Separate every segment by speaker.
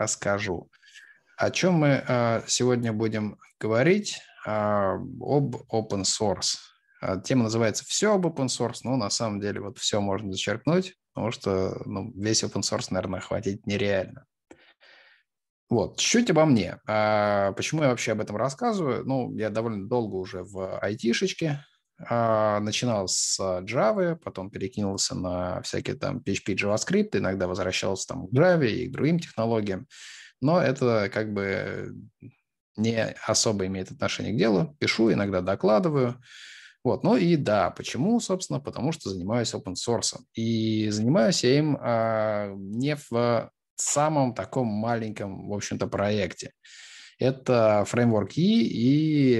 Speaker 1: расскажу. О чем мы э, сегодня будем говорить? Э, об open source. Э, тема называется «Все об open source», но на самом деле вот все можно зачеркнуть, потому что ну, весь open source, наверное, охватить нереально. Вот, чуть-чуть обо мне. А почему я вообще об этом рассказываю? Ну, я довольно долго уже в айтишечке. А, начинал с Java, потом перекинулся на всякие там PHP, JavaScript, иногда возвращался там к Java и к другим технологиям. Но это как бы не особо имеет отношение к делу. Пишу, иногда докладываю. Вот, ну и да, почему, собственно, потому что занимаюсь open source. И занимаюсь я им а, не в самом таком маленьком, в общем-то, проекте. Это фреймворк E и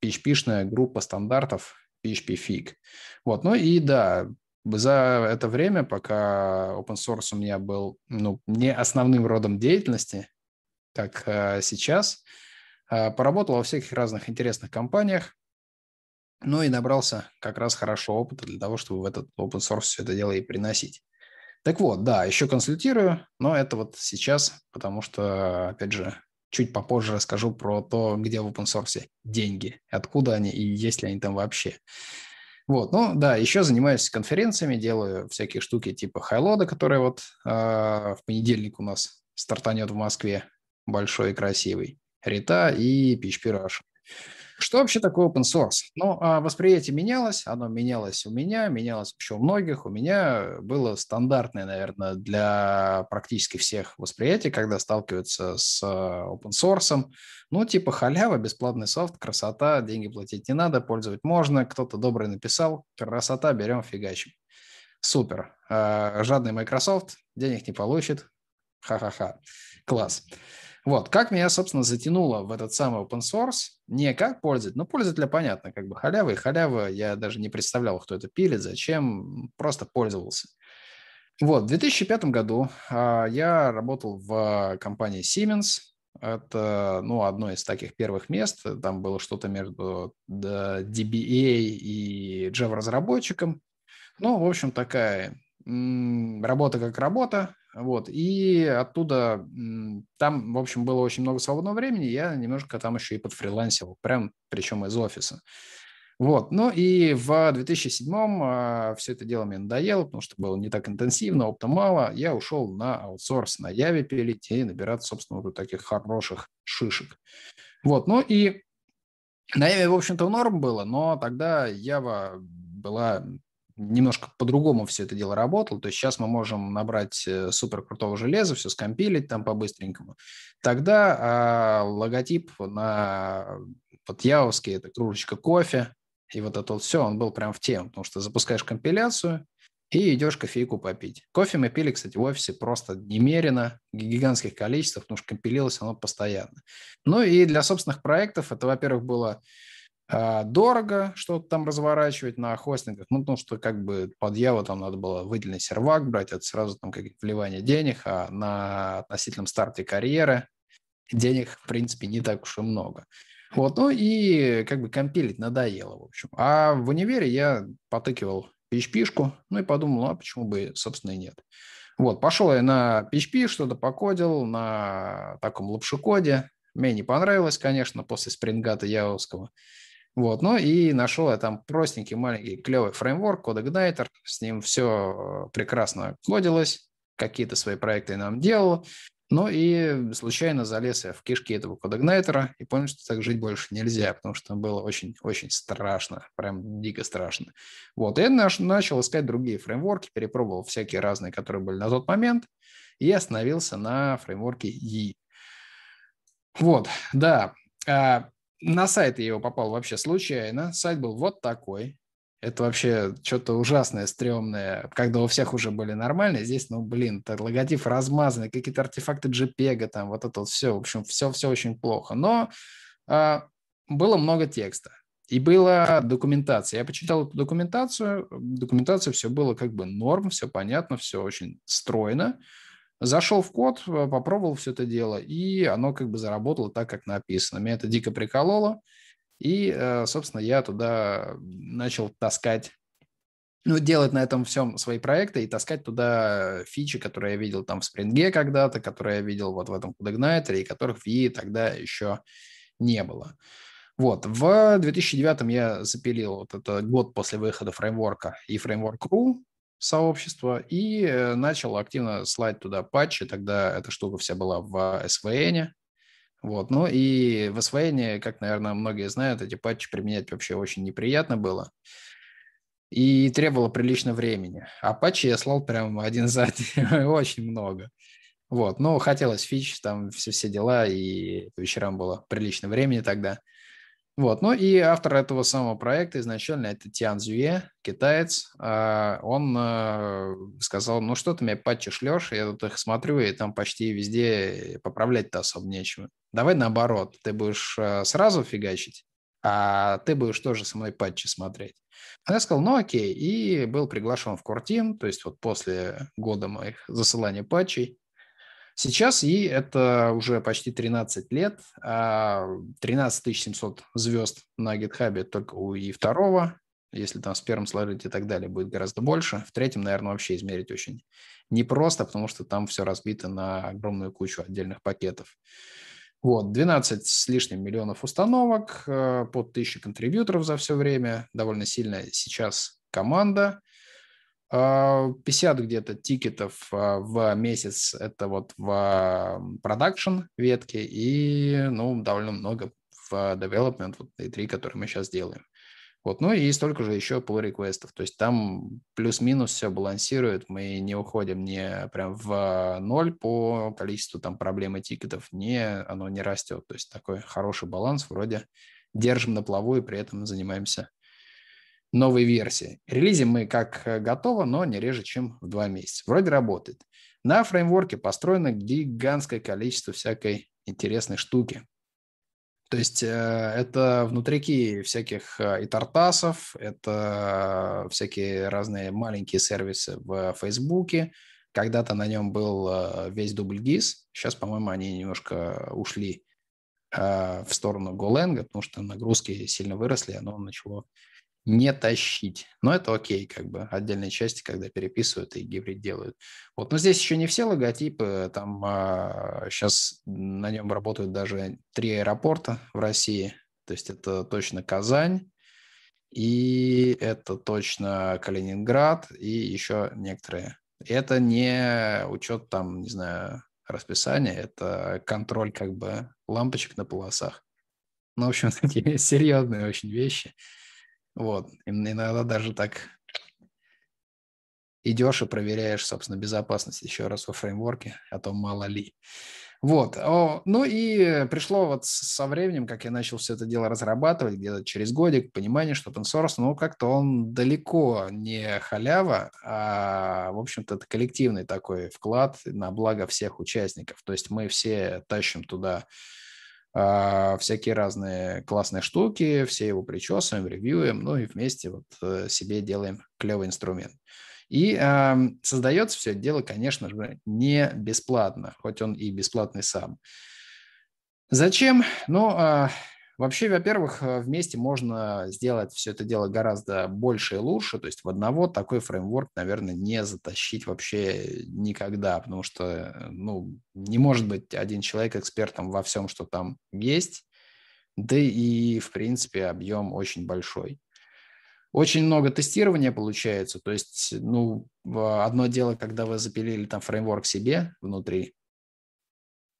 Speaker 1: PHP-шная группа стандартов PHP Fig. Вот, ну и да, за это время, пока open source у меня был ну, не основным родом деятельности, как э, сейчас, э, поработал во всяких разных интересных компаниях, ну и набрался как раз хорошо опыта для того, чтобы в этот open source все это дело и приносить. Так вот, да, еще консультирую, но это вот сейчас, потому что, опять же, чуть попозже расскажу про то, где в open source деньги, откуда они и есть ли они там вообще. Вот, ну да, еще занимаюсь конференциями, делаю всякие штуки типа Хайлода, который вот э, в понедельник у нас стартанет в Москве, большой и красивый, Рита и PHP Rush. Что вообще такое open source? Ну, а восприятие менялось, оно менялось у меня, менялось вообще у многих. У меня было стандартное, наверное, для практически всех восприятий, когда сталкиваются с а, open source. Ну, типа халява, бесплатный софт, красота, деньги платить не надо, пользовать можно, кто-то добрый написал, красота, берем, фигачим. Супер. А, жадный Microsoft денег не получит. Ха-ха-ха. Класс. Вот, как меня, собственно, затянуло в этот самый open source, не как пользователь, но пользователя понятно, как бы халява и халява, я даже не представлял, кто это пилит, зачем, просто пользовался. Вот, в 2005 году а, я работал в компании Siemens, это, ну, одно из таких первых мест, там было что-то между DBA и Java-разработчиком, ну, в общем, такая работа как работа, вот, и оттуда, там, в общем, было очень много свободного времени, я немножко там еще и подфрилансил, прям, причем из офиса. Вот, ну и в 2007-м а, все это дело мне надоело, потому что было не так интенсивно, опыта мало, я ушел на аутсорс, на Яве пилить и набираться, собственно, вот таких хороших шишек. Вот, ну и на Яве, в общем-то, норм было, но тогда Ява была немножко по-другому все это дело работало. То есть сейчас мы можем набрать э, супер крутого железа, все скомпилить там по-быстренькому. Тогда а, логотип на вот Яовский – это кружечка кофе, и вот это вот все, он был прям в тему, потому что запускаешь компиляцию и идешь кофейку попить. Кофе мы пили, кстати, в офисе просто немерено, гигантских количествах, потому что компилилось оно постоянно. Ну и для собственных проектов это, во-первых, было дорого что-то там разворачивать на хостингах, ну, потому что как бы под Яву там надо было выделенный сервак брать, это сразу там как вливание денег, а на относительном старте карьеры денег, в принципе, не так уж и много. Вот, ну и как бы компилить надоело, в общем. А в универе я потыкивал PHP-шку, ну и подумал, ну а почему бы, собственно, и нет. Вот, пошел я на PHP, что-то покодил на таком лапшикоде. Мне не понравилось, конечно, после спрингата Яовского. Вот, ну и нашел я там простенький, маленький, клевый фреймворк, CodeIgniter, с ним все прекрасно кодилось, какие-то свои проекты нам делал, ну и случайно залез я в кишки этого CodeIgniter и понял, что так жить больше нельзя, потому что было очень-очень страшно, прям дико страшно. Вот, я начал искать другие фреймворки, перепробовал всякие разные, которые были на тот момент, и остановился на фреймворке E. Вот, да, а на сайт я его попал вообще случайно. Сайт был вот такой. Это вообще что-то ужасное, стрёмное, когда у всех уже были нормальные. Здесь, ну, блин, логотип размазанный, какие-то артефакты JPEG, там, вот это вот все. В общем, все-все очень плохо. Но а, было много текста. И была документация. Я почитал эту документацию. Документация все было как бы норм, все понятно, все очень стройно. Зашел в код, э, попробовал все это дело, и оно как бы заработало так, как написано. Меня это дико прикололо, и, э, собственно, я туда начал таскать ну, делать на этом всем свои проекты и таскать туда фичи, которые я видел там в Spring когда-то, которые я видел вот в этом CodeIgniter, и которых в EE тогда еще не было. Вот, в 2009 я запилил вот это год после выхода фреймворка и фреймворк.ru сообщества и э, начал активно слать туда патчи. Тогда эта штука вся была в SVN. Вот, ну и в SVN, как, наверное, многие знают, эти патчи применять вообще очень неприятно было и требовало прилично времени. А патчи я слал прям один за один, очень много. Вот, ну, хотелось фич, там все, все дела, и вечерам было прилично времени тогда. Вот, ну и автор этого самого проекта изначально это Тиан Зюе, китаец. А, он а, сказал, ну что ты мне патчи шлешь, я тут их смотрю, и там почти везде поправлять-то особо нечего. Давай наоборот, ты будешь а, сразу фигачить, а ты будешь тоже со мной патчи смотреть. А я сказал, ну окей, и был приглашен в Кортим, то есть вот после года моих засылания патчей, Сейчас и это уже почти 13 лет, 13 а 700 звезд на GitHub только у и второго, если там с первым сложить и так далее, будет гораздо больше. В третьем, наверное, вообще измерить очень непросто, потому что там все разбито на огромную кучу отдельных пакетов. Вот, 12 с лишним миллионов установок, э, под 1000 контрибьюторов за все время, довольно сильная сейчас команда – 50 а, где-то тикетов а, в месяц это вот в продакшн ветке и, ну, довольно много в development, вот и три, которые мы сейчас делаем. Вот, ну и столько же еще pull реквестов то есть там плюс-минус все балансирует, мы не уходим не прям в ноль по количеству там проблем и тикетов, не, оно не растет, то есть такой хороший баланс, вроде держим на плаву и при этом занимаемся новой версии. Релизим мы как э, готово, но не реже, чем в два месяца. Вроде работает. На фреймворке построено гигантское количество всякой интересной штуки. То есть э, это внутрики всяких э, и тартасов, это всякие разные маленькие сервисы в Фейсбуке. Когда-то на нем был весь дубль GIS. Сейчас, по-моему, они немножко ушли в сторону GoLang, потому что нагрузки сильно выросли, оно начало не тащить. Но это окей, как бы отдельные части, когда переписывают и гибрид делают. Вот, но здесь еще не все логотипы. Там а, сейчас на нем работают даже три аэропорта в России. То есть это точно Казань, и это точно Калининград, и еще некоторые. Это не учет там, не знаю, расписания, это контроль как бы лампочек на полосах. Ну, в общем, такие серьезные очень вещи. Вот. Иногда даже так идешь и проверяешь, собственно, безопасность еще раз во фреймворке, а то мало ли. Вот. Ну и пришло вот со временем, как я начал все это дело разрабатывать, где-то через годик, понимание, что open source, ну, как-то он далеко не халява, а, в общем-то, это коллективный такой вклад на благо всех участников. То есть мы все тащим туда всякие разные классные штуки, все его причесываем, ревьюем, ну и вместе вот э, себе делаем клевый инструмент. И э, создается все это дело, конечно же, не бесплатно, хоть он и бесплатный сам. Зачем? Ну, э, Вообще, во-первых, э, вместе можно сделать все это дело гораздо больше и лучше. То есть в одного такой фреймворк, наверное, не затащить вообще никогда, потому что э, ну, не может быть один человек экспертом во всем, что там есть. Да и, в принципе, объем очень большой. Очень много тестирования получается. То есть, ну, одно дело, когда вы запилили там фреймворк себе внутри,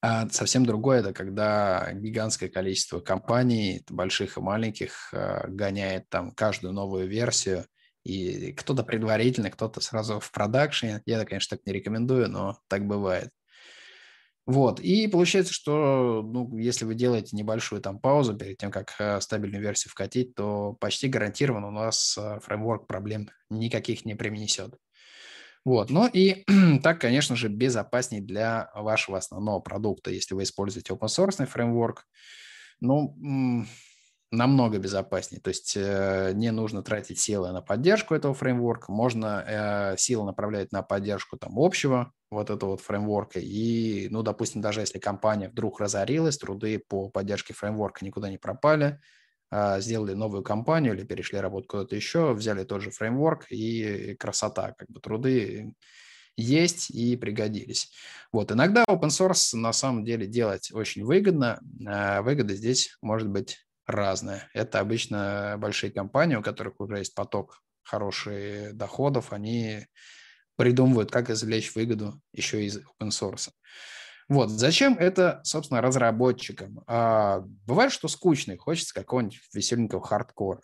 Speaker 1: а совсем другое – это когда гигантское количество компаний, больших и маленьких, э, гоняет там каждую новую версию, и кто-то предварительно, кто-то сразу в продакшене. Я, конечно, так не рекомендую, но так бывает. Вот, и получается, что ну, если вы делаете небольшую там паузу перед тем, как э, стабильную версию вкатить, то почти гарантированно у нас э, фреймворк проблем никаких не принесет. Вот. Ну и так, конечно же, безопаснее для вашего основного продукта, если вы используете open source фреймворк. Ну, намного безопаснее. То есть э, не нужно тратить силы на поддержку этого фреймворка, можно э, силы направлять на поддержку там общего вот этого вот фреймворка. И, ну, допустим, даже если компания вдруг разорилась, труды по поддержке фреймворка никуда не пропали, сделали новую компанию или перешли работать куда-то еще, взяли тот же фреймворк и красота, как бы труды есть и пригодились. Вот, иногда open source на самом деле делать очень выгодно. А выгода здесь может быть разная. Это обычно большие компании, у которых уже есть поток хороших доходов, они придумывают, как извлечь выгоду еще из open source. Вот, зачем это, собственно, разработчикам? А, бывает, что скучный, хочется какого-нибудь веселенького хардкора.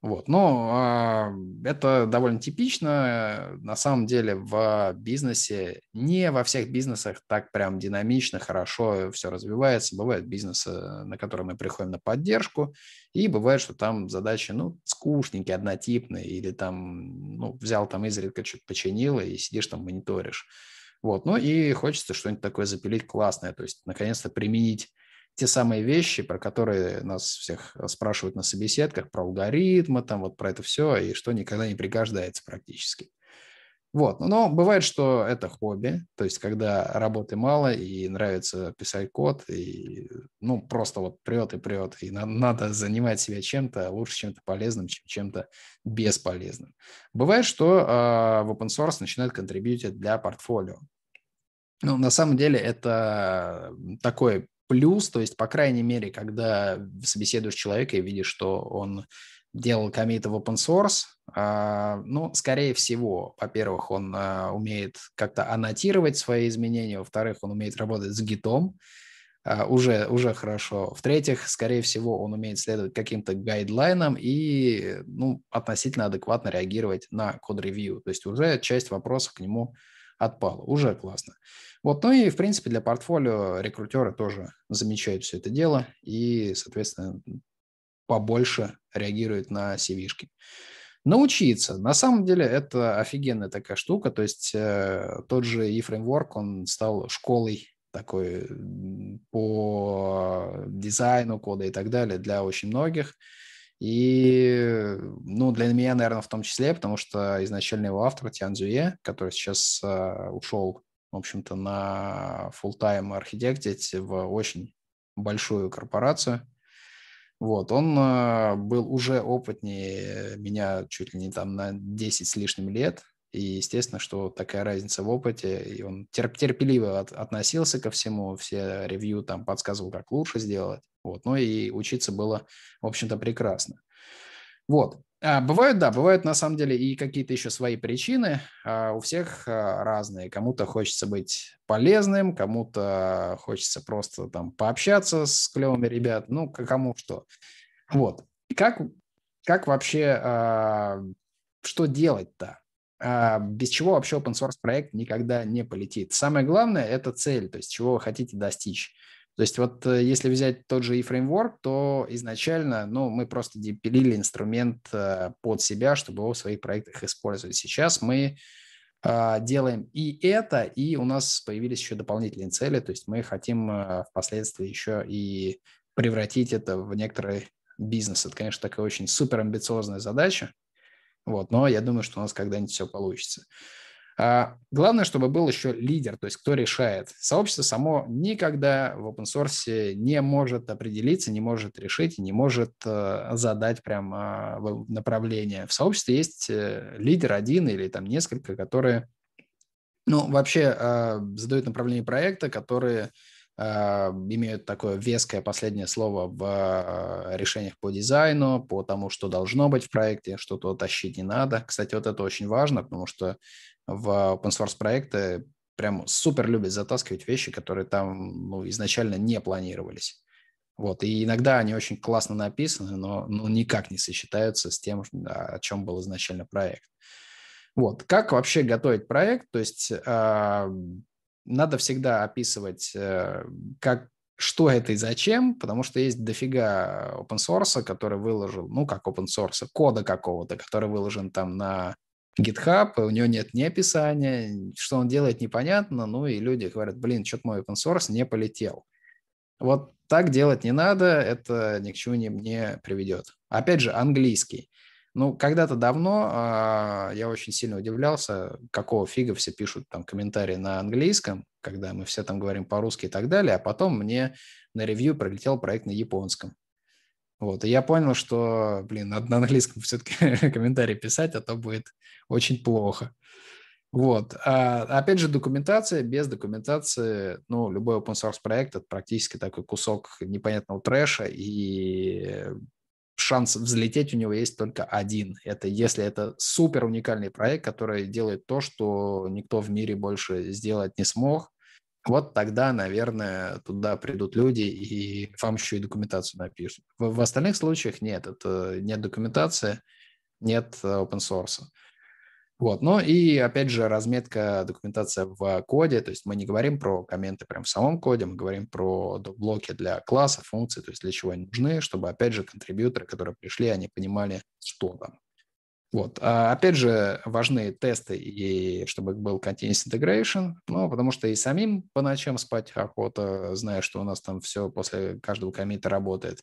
Speaker 1: Вот, но а, это довольно типично. На самом деле в бизнесе, не во всех бизнесах так прям динамично, хорошо все развивается. Бывают бизнесы, на которые мы приходим на поддержку, и бывает, что там задачи, ну, скучненькие, однотипные, или там, ну, взял там изредка что-то починил, и сидишь там мониторишь. Вот, ну и хочется что-нибудь такое запилить классное, то есть наконец-то применить те самые вещи, про которые нас всех спрашивают на собеседках, про алгоритмы, там вот про это все, и что никогда не пригождается практически. Вот, но бывает, что это хобби, то есть когда работы мало и нравится писать код, и ну просто вот прет и прет, и надо, надо занимать себя чем-то лучше, чем-то полезным, чем чем-то бесполезным. Бывает, что э, в open source начинают контрибьютить для портфолио. Ну, на самом деле это такой плюс, то есть, по крайней мере, когда собеседуешь человека и видишь, что он делал комиты в open source, а, ну, скорее всего, во-первых, он а, умеет как-то аннотировать свои изменения, во-вторых, он умеет работать с гитом, а, уже, уже хорошо. В-третьих, скорее всего, он умеет следовать каким-то гайдлайнам и ну, относительно адекватно реагировать на код-ревью. То есть уже часть вопросов к нему отпала. Уже классно. Вот, ну и, в принципе, для портфолио рекрутеры тоже замечают все это дело и, соответственно, побольше реагируют на CV-шки. Научиться. На самом деле это офигенная такая штука. То есть э, тот же eFramework, он стал школой такой по дизайну кода и так далее для очень многих. И, ну, для меня, наверное, в том числе, потому что изначально его автор Тян Зюе, который сейчас э, ушел в общем-то, на full-time архитектить в очень большую корпорацию. Вот, он э, был уже опытнее меня чуть ли не там на 10 с лишним лет, и естественно, что такая разница в опыте, и он терп терпеливо от относился ко всему, все ревью там подсказывал, как лучше сделать, вот, ну и учиться было, в общем-то, прекрасно. Вот, бывают, да, бывают на самом деле и какие-то еще свои причины. А, у всех а, разные. Кому-то хочется быть полезным, кому-то хочется просто там пообщаться с клевыми ребят, ну, кому что. Вот. Как, как вообще, что делать-то? без чего вообще open source проект никогда не полетит. Самое главное – это цель, то есть чего вы хотите достичь. То есть вот э, если взять тот же e-framework, то изначально ну, мы просто пилили инструмент э, под себя, чтобы его в своих проектах использовать. Сейчас мы а, делаем и это, и у нас появились еще дополнительные цели, то есть мы хотим э, впоследствии еще и превратить это в некоторый бизнес. Это, конечно, такая очень супер амбициозная задача, вот, но я думаю, что у нас когда-нибудь все получится. А, главное, чтобы был еще лидер, то есть кто решает. Сообщество само никогда в open source не может определиться, не может решить не может э, задать прям а, направление. В сообществе есть э, лидер один или там несколько, которые ну, вообще а, задают направление проекта, которые имеют такое веское последнее слово в решениях по дизайну, по тому, что должно быть в проекте, что-то тащить не надо. Кстати, вот это очень важно, потому что в open source проекты прям супер любят затаскивать вещи, которые там ну, изначально не планировались. Вот, и иногда они очень классно написаны, но ну, никак не сочетаются с тем, о чем был изначально проект. Вот, как вообще готовить проект? То есть э, надо всегда описывать, э, как, что это и зачем, потому что есть дофига open source, который выложил, ну, как open source, кода какого-то, который выложен там на GitHub, у него нет ни описания, что он делает, непонятно, ну и люди говорят, блин, что-то мой open source не полетел. Вот так делать не надо, это ни к чему не, не приведет. Опять же, английский. Ну, когда-то давно э, я очень сильно удивлялся, какого фига все пишут там комментарии на английском, когда мы все там говорим по-русски и так далее, а потом мне на ревью пролетел проект на японском. Вот, и я понял, что, блин, надо на английском все-таки комментарий писать, а то будет очень плохо. Вот. А, опять же, документация. Без документации, ну, любой open source проект – это практически такой кусок непонятного трэша, и шанс взлететь у него есть только один. Это если это супер уникальный проект, который делает то, что никто в мире больше сделать не смог, вот тогда, наверное, туда придут люди и вам еще и документацию напишут. В, в остальных случаях нет, это нет документации, нет open source. Вот. Ну и, опять же, разметка, документация в коде, то есть мы не говорим про комменты прямо в самом коде, мы говорим про блоки для класса, функций, то есть для чего они нужны, чтобы, опять же, контрибьюторы, которые пришли, они понимали, что там. Вот. А опять же, важны тесты, и чтобы был continuous integration, ну, потому что и самим по ночам спать охота, зная, что у нас там все после каждого комита работает.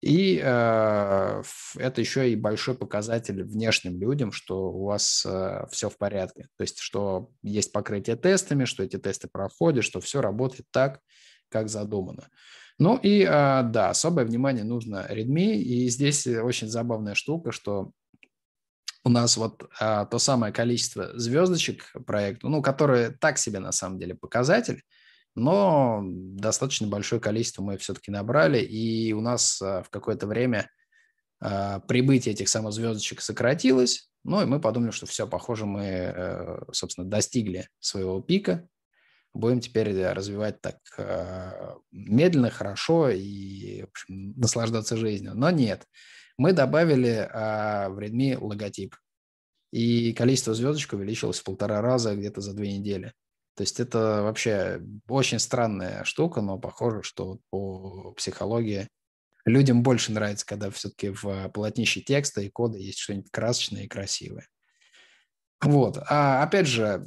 Speaker 1: И э, это еще и большой показатель внешним людям, что у вас э, все в порядке. То есть, что есть покрытие тестами, что эти тесты проходят, что все работает так, как задумано. Ну и э, да, особое внимание нужно Redmi. И здесь очень забавная штука, что у нас вот э, то самое количество звездочек проекту, ну, которое так себе на самом деле показатель, но достаточно большое количество мы все-таки набрали, и у нас а, в какое-то время а, прибытие этих самых звездочек сократилось, ну и мы подумали, что все, похоже, мы, э, собственно, достигли своего пика, будем теперь развивать так а, медленно, хорошо и, в общем, наслаждаться жизнью. Но нет, мы добавили в Redmi логотип, и количество звездочек увеличилось в полтора раза где-то за две недели. То есть это вообще очень странная штука, но похоже, что по психологии людям больше нравится, когда все-таки в полотнище текста и кода есть что-нибудь красочное и красивое. Вот. А опять же, э,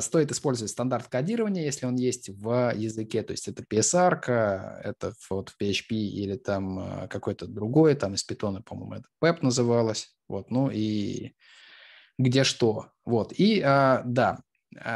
Speaker 1: стоит использовать стандарт кодирования, если он есть в языке, то есть это PSR, это вот в PHP или там э, какой-то другой, там из Python, по-моему, это PEP называлось, вот, ну и где что, вот, и да,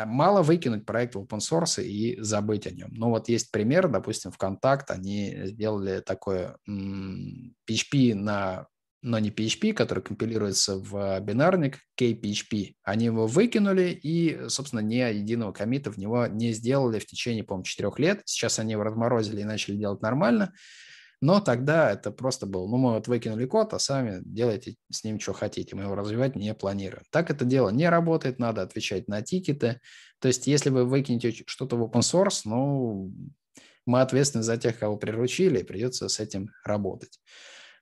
Speaker 1: мало выкинуть проект в open source и забыть о нем. Но вот есть пример, допустим, ВКонтакт, они сделали такое PHP на но не PHP, который компилируется в бинарник KPHP. Они его выкинули и, собственно, ни единого комита в него не сделали в течение, по-моему, четырех лет. Сейчас они его разморозили и начали делать нормально. Но тогда это просто было, ну, мы вот выкинули код, а сами делайте с ним, что хотите. Мы его развивать не планируем. Так это дело не работает, надо отвечать на тикеты. То есть, если вы выкинете что-то в open source, ну, мы ответственны за тех, кого приручили, и придется с этим работать.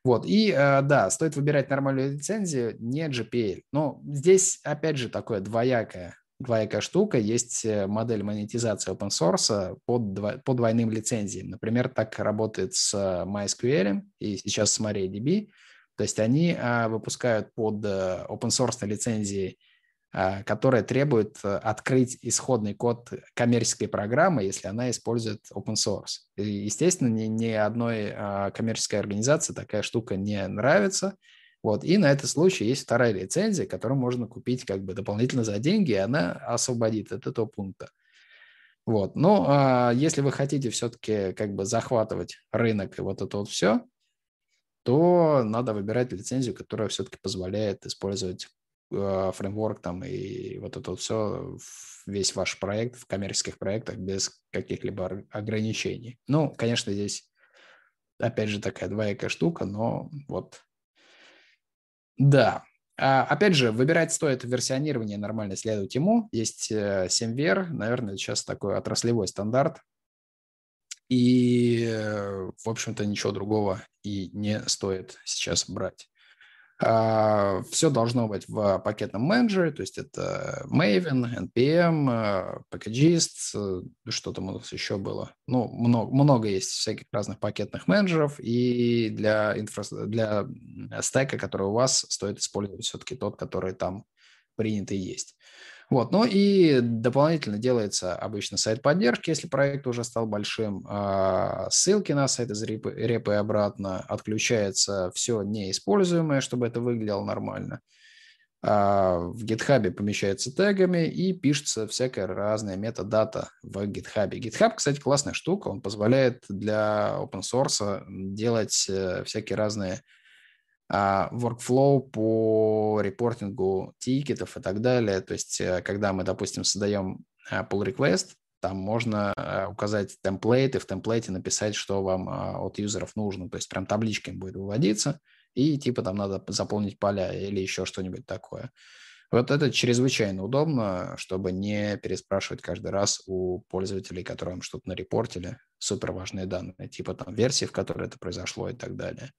Speaker 1: Вот, и э, да, стоит выбирать нормальную лицензию, не GPL. Но здесь, опять же, такое двоякое двоякая штука. Есть э, модель монетизации open source под, по двойным лицензиям. Например, так работает с MySQL и сейчас с MariaDB. То есть они а, выпускают под э, open source лицензии, которая требует э, открыть исходный код коммерческой программы, если она использует open source. И, естественно, ни, ни одной а, коммерческой организации такая штука не нравится – вот. И на этот случай есть вторая лицензия, которую можно купить как бы дополнительно за деньги, и она освободит от этого пункта. Вот. Но а, если вы хотите все-таки как бы захватывать рынок и вот это вот все, то надо выбирать лицензию, которая все-таки позволяет использовать э, фреймворк там и вот это вот все, весь ваш проект в коммерческих проектах без каких-либо ограничений. Ну, конечно, здесь опять же такая двоякая штука, но вот да. А, опять же, выбирать стоит версионирование, нормально следовать ему. Есть 7VR, э, наверное, сейчас такой отраслевой стандарт. И, э, в общем-то, ничего другого и не стоит сейчас брать. А, Все должно быть в пакетном менеджере, то есть это Maven, NPM, э, Packagist, э, что там у нас еще было. Ну, много, много есть всяких разных пакетных менеджеров, и для, инфра... для стека, который у вас, стоит использовать все-таки тот, который там принят и есть. Вот, ну и дополнительно делается обычно сайт поддержки, если проект уже стал большим, а, ссылки на сайт из репы, репы обратно, отключается все неиспользуемое, чтобы это выглядело нормально. а, в GitHub помещается тегами и пишется всякая разная метадата в GitHub. GitHub, кстати, классная штука. Он позволяет для open source делать э, всякие разные workflow по репортингу тикетов и так далее. То есть, э, когда мы, допустим, создаем э, pull request, там можно указать темплейт и в темплейте написать, что вам от юзеров нужно. То есть прям табличками будет выводиться – и типа там надо заполнить поля или еще что-нибудь такое. Вот это чрезвычайно удобно, чтобы не переспрашивать каждый раз у пользователей, которым что-то нарепортили, супер важные данные, типа там версии, в которой это произошло и так далее.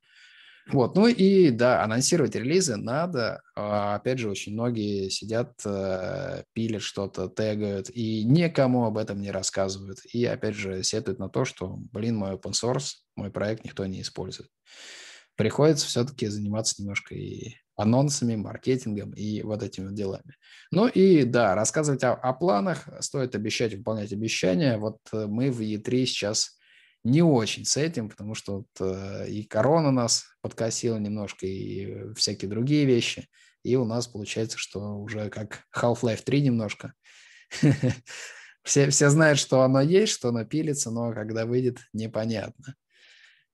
Speaker 1: Вот, ну и да, анонсировать релизы надо. А, опять же, очень многие сидят, э, пилят что-то, тегают и никому об этом не рассказывают. И опять же, сетуют на то, что, блин, мой open source, мой проект никто не использует приходится все-таки заниматься немножко и анонсами, маркетингом и вот этими делами. Ну и да, рассказывать о, о планах, стоит обещать, выполнять обещания. Вот э, мы в E3 сейчас не очень с этим, потому что вот э, и корона нас подкосила немножко, и всякие другие вещи. И у нас получается, что уже как Half-Life 3 немножко. Все, все знают, что оно есть, что оно пилится, но когда выйдет, непонятно.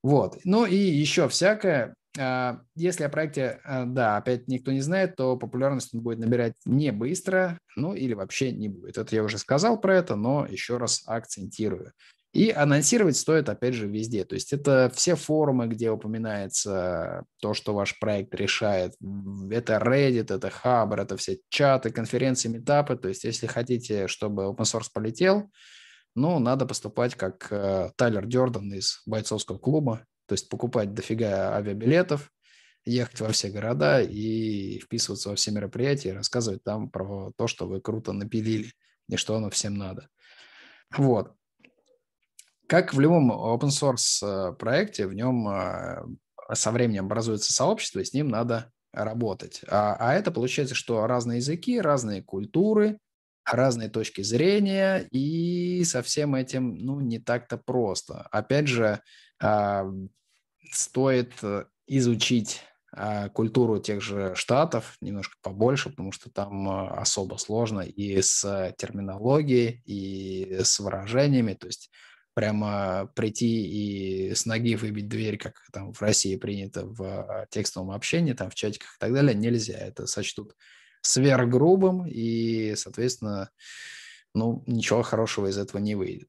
Speaker 1: Вот. Ну и еще всякое. А, если о проекте, а, да, опять никто не знает, то популярность он будет набирать не быстро, ну или вообще не будет. Это я уже сказал про это, но еще раз акцентирую. И анонсировать стоит, опять же, везде. То есть это все форумы, где упоминается то, что ваш проект решает. Это Reddit, это Hubber, это все чаты, конференции, метапы. То есть если хотите, чтобы open source полетел, но надо поступать как э, Тайлер Дёрден из бойцовского клуба, то есть покупать дофига авиабилетов, ехать во все города и вписываться во все мероприятия, рассказывать там про то, что вы круто напилили и что оно всем надо. Вот. Как в любом open source э, проекте, в нем э, со временем образуется сообщество, и с ним надо работать. А, а это получается, что разные языки, разные культуры, разные точки зрения, и со всем этим, ну, не так-то просто. Опять же, а, стоит э, изучить а, культуру тех же штатов немножко побольше, потому что там а, особо сложно и с терминологией, и с выражениями, то есть прямо прийти и с ноги выбить дверь, как там в России принято в текстовом общении, там в чатиках и так далее, нельзя. Это сочтут сверхгрубым, и, соответственно, ну, ничего хорошего из этого не выйдет.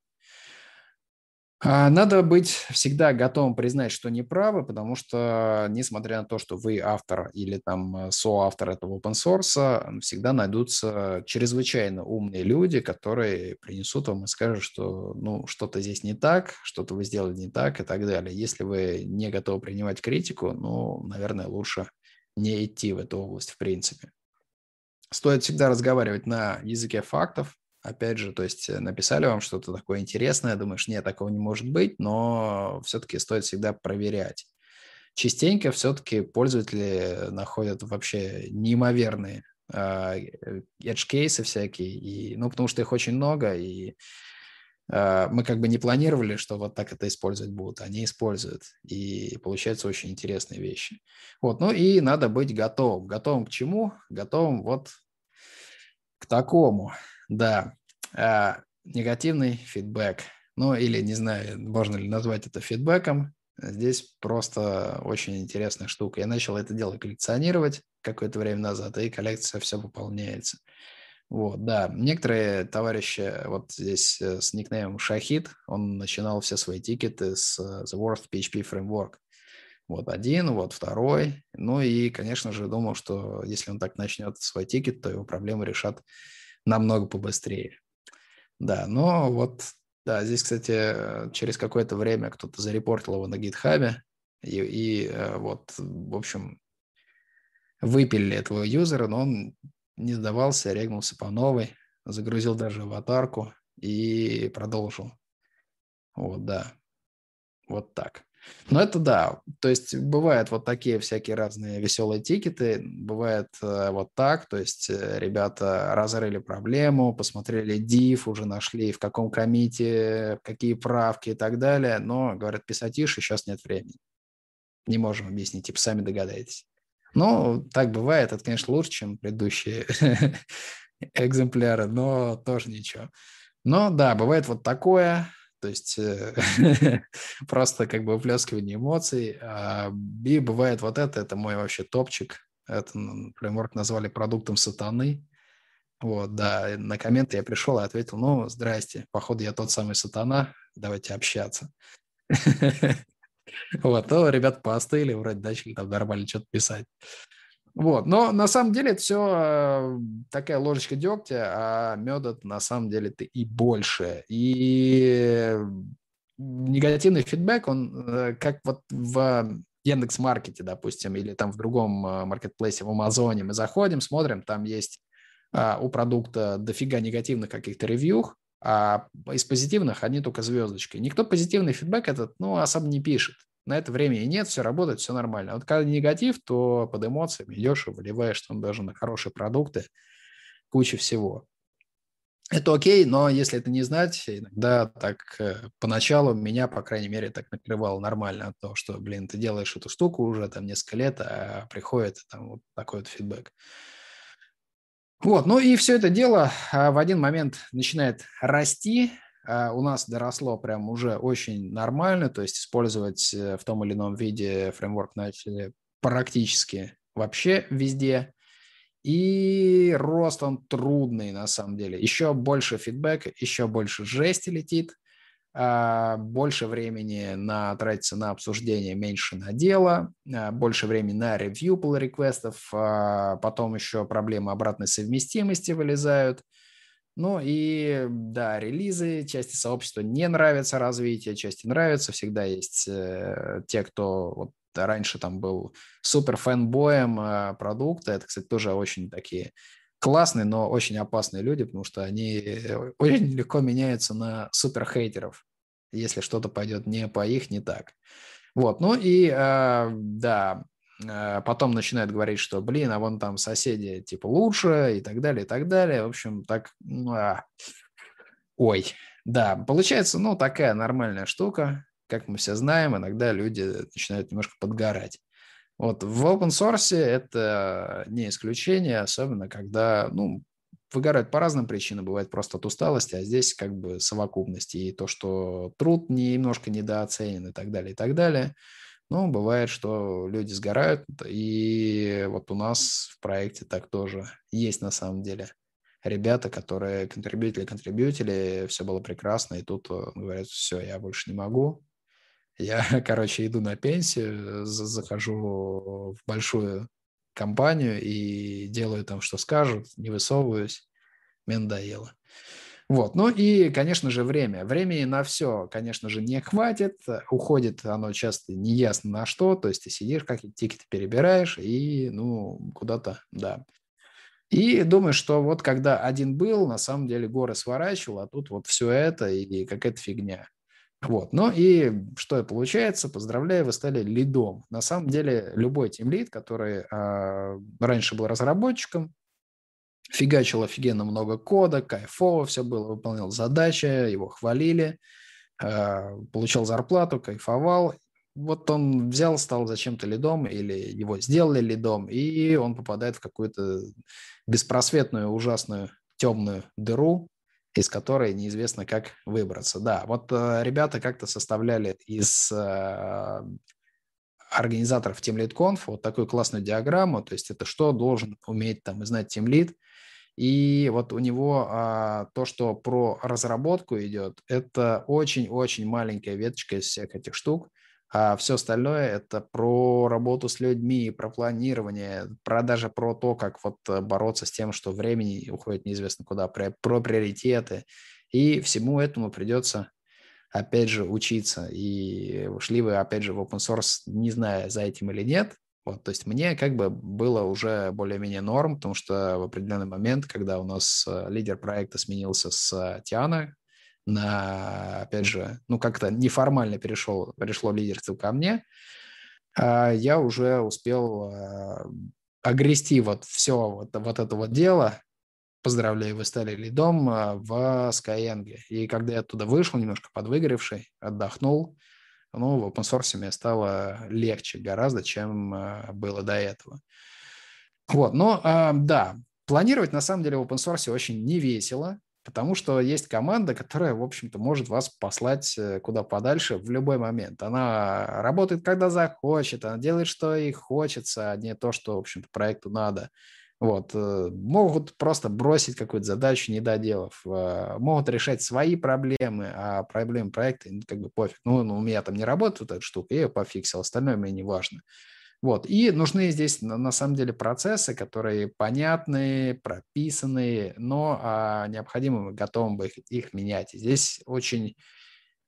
Speaker 1: А, надо быть всегда готовым признать, что неправы, потому что, несмотря на то, что вы автор или там э, соавтор этого open source, всегда найдутся чрезвычайно умные люди, которые принесут вам и скажут, что ну, что-то здесь не так, что-то вы сделали не так и так далее. Если вы не готовы принимать критику, ну, наверное, лучше не идти в эту область в принципе. Стоит всегда разговаривать на языке фактов. Опять же, то есть э, написали вам что-то такое интересное, думаешь, нет, такого не может быть, но все-таки стоит всегда проверять. Частенько все-таки пользователи находят вообще неимоверные э, edge-кейсы всякие, и, ну, потому что их очень много, и э, мы как бы не планировали, что вот так это использовать будут, они используют, и получаются очень интересные вещи. Вот, ну и надо быть готовым. Готовым к чему? Готовым вот к такому, да. А, негативный фидбэк. Ну или, не знаю, можно ли назвать это фидбэком. Здесь просто очень интересная штука. Я начал это дело коллекционировать какое-то время назад, и коллекция все пополняется. Вот, да. Некоторые товарищи, вот здесь э, с никнеймом Шахид, он начинал все свои тикеты с э, The Worst PHP Framework. Вот один, вот второй. Ну и, конечно же, думал, что если он так начнет свой тикет, то его проблемы решат намного побыстрее. Да, но вот, да, здесь, кстати, через какое-то время кто-то зарепортил его на гитхабе, и, и э, вот, в общем, выпили этого юзера, но он не сдавался, регнулся по новой, загрузил даже аватарку и продолжил. Вот, да. Вот так. Ну, это да. То есть бывают вот такие всякие разные веселые тикеты, бывает э, вот так, то есть э, ребята разрыли проблему, посмотрели div, уже нашли в каком комите, какие правки и так далее, но, говорят, писать тише, сейчас нет времени. Не можем объяснить, типа сами догадаетесь. Ну, так бывает, это, конечно, лучше, чем предыдущие экземпляры, но тоже ничего. Но да, бывает вот такое, то есть э, просто как бы выплескивание эмоций. А, и бывает вот это, это мой вообще топчик. Это фреймворк назвали продуктом сатаны. Вот, да, на комменты я пришел и ответил, ну, здрасте, походу я тот самый сатана, давайте общаться. Вот, то ребят поостыли, вроде начали там нормально что-то писать. Вот, но на самом деле это все э, такая ложечка дегтя, а меда на самом деле ты и больше. И негативный фидбэк, он э, как вот в Яндекс Маркете, допустим, или там в другом э, маркетплейсе, в Амазоне, мы заходим, смотрим, там есть а, у продукта дофига негативных каких-то ревью, а из позитивных они только звездочки. Никто позитивный фидбэк этот, ну, особо не пишет. На это времени нет, все работает, все нормально. Вот когда негатив, то под эмоциями идешь и выливаешь там даже на хорошие продукты куча всего. Это окей, но если это не знать, иногда так э, поначалу меня, по крайней мере, так накрывало нормально от того, что, блин, ты делаешь эту штуку уже там несколько лет, а приходит там вот такой вот фидбэк. Вот, ну и все это дело а, в один момент начинает расти, у нас доросло прям уже очень нормально, то есть использовать э, в том или ином виде фреймворк начали практически вообще везде. И рост он трудный на самом деле. Еще больше фидбэка, еще больше жести летит, а, больше времени на, тратится на обсуждение, меньше на дело, а, больше времени на ревью pull реквестов, потом еще проблемы обратной совместимости вылезают – ну и да, релизы, части сообщества не нравится развитие, части нравится. Всегда есть э, те, кто вот раньше там был супер фэнбоем э, продукта. Это, кстати, тоже очень такие классные, но очень опасные люди, потому что они э, очень легко меняются на супер хейтеров, если что-то пойдет не по их, не так. Вот, ну и э, да, потом начинают говорить, что, блин, а вон там соседи типа лучше и так далее, и так далее. В общем, так, ну, а... ой, да, получается, ну, такая нормальная штука, как мы все знаем, иногда люди начинают немножко подгорать. Вот в open source это не исключение, особенно когда, ну, выгорают по разным причинам, бывает просто от усталости, а здесь как бы совокупность и то, что труд немножко недооценен и так далее, и так далее – ну, бывает, что люди сгорают, и вот у нас в проекте так тоже есть на самом деле. Ребята, которые контрибьютили, контрибьютили, все было прекрасно, и тут э, говорят, все, я больше не могу. Я, короче, иду на пенсию, захожу в большую компанию и делаю там, что скажут, не высовываюсь. Мне надоело. Вот. Ну и, конечно же, время. Времени на все, конечно же, не хватит. Уходит оно часто неясно на что. То есть ты сидишь, как тикеты перебираешь и, ну, куда-то, да. И думаешь, что вот когда один был, на самом деле горы сворачивал, а тут вот все это и какая-то фигня. Вот. Ну и что получается? Поздравляю, вы стали лидом. На самом деле любой тимлид, который э, раньше был разработчиком, фигачил офигенно много кода, кайфово все было, выполнял задачи, его хвалили, э, получал зарплату, кайфовал. Вот он взял, стал зачем-то лидом или его сделали лидом, и он попадает в какую-то беспросветную, ужасную, темную дыру, из которой неизвестно, как выбраться. Да, вот э, ребята как-то составляли из э, организаторов TeamLead.conf вот такую классную диаграмму, то есть это что должен уметь там и знать TeamLead – и вот у него а, то, что про разработку идет, это очень-очень маленькая веточка из всех этих штук. А все остальное это про работу с людьми, про планирование, про даже про то, как вот бороться с тем, что времени уходит неизвестно куда, про, про приоритеты. И всему этому придется опять же учиться. И ушли вы опять же в open source, не зная за этим или нет, вот, то есть мне как бы было уже более-менее норм, потому что в определенный момент, когда у нас э, лидер проекта сменился с Тиана на, опять же, ну как-то неформально перешел, перешло лидерство ко мне, а, я уже успел э, огрести вот все вот, вот это вот дело, поздравляю, вы стали лидом э, в Skyeng. И когда я оттуда вышел, немножко подвыгоревший, отдохнул, ну, в open source стало легче гораздо, чем э, было до этого. Вот, но э, да, планировать на самом деле в open source очень не весело, потому что есть команда, которая, в общем-то, может вас послать э, куда подальше в любой момент. Она работает, когда захочет, она делает, что ей хочется, а не то, что, в общем-то, проекту надо. Вот. Э, могут просто бросить какую-то задачу, не доделав. Э, могут решать свои проблемы, а проблемы проекта, ну, как бы пофиг. Ну, ну, у меня там не работает эта штука, я ее пофиксил, остальное мне не важно. Вот. И нужны здесь на самом деле процессы, которые понятные, прописанные, но а, необходимо мы готовы бы их, их менять. Здесь очень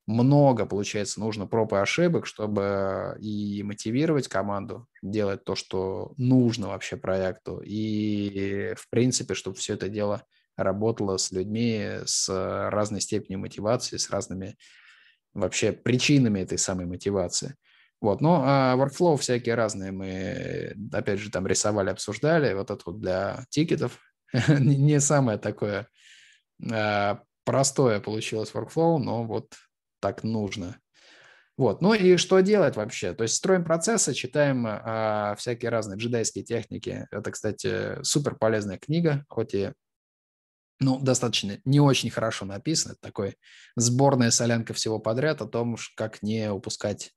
Speaker 1: много, получается, нужно проб и ошибок, чтобы и мотивировать команду делать то, что нужно вообще проекту, и, в принципе, чтобы все это дело работало с людьми с разной степенью мотивации, с разными вообще причинами этой самой мотивации. Вот, ну, а workflow всякие разные мы, опять же, там рисовали, обсуждали. Вот это вот для тикетов не самое такое а, простое получилось workflow, но вот так нужно. Вот. Ну и что делать вообще? То есть строим процессы, читаем а, всякие разные джедайские техники. Это, кстати, супер полезная книга, хоть и ну, достаточно не очень хорошо написано. Это такой сборная солянка всего подряд о том, как не упускать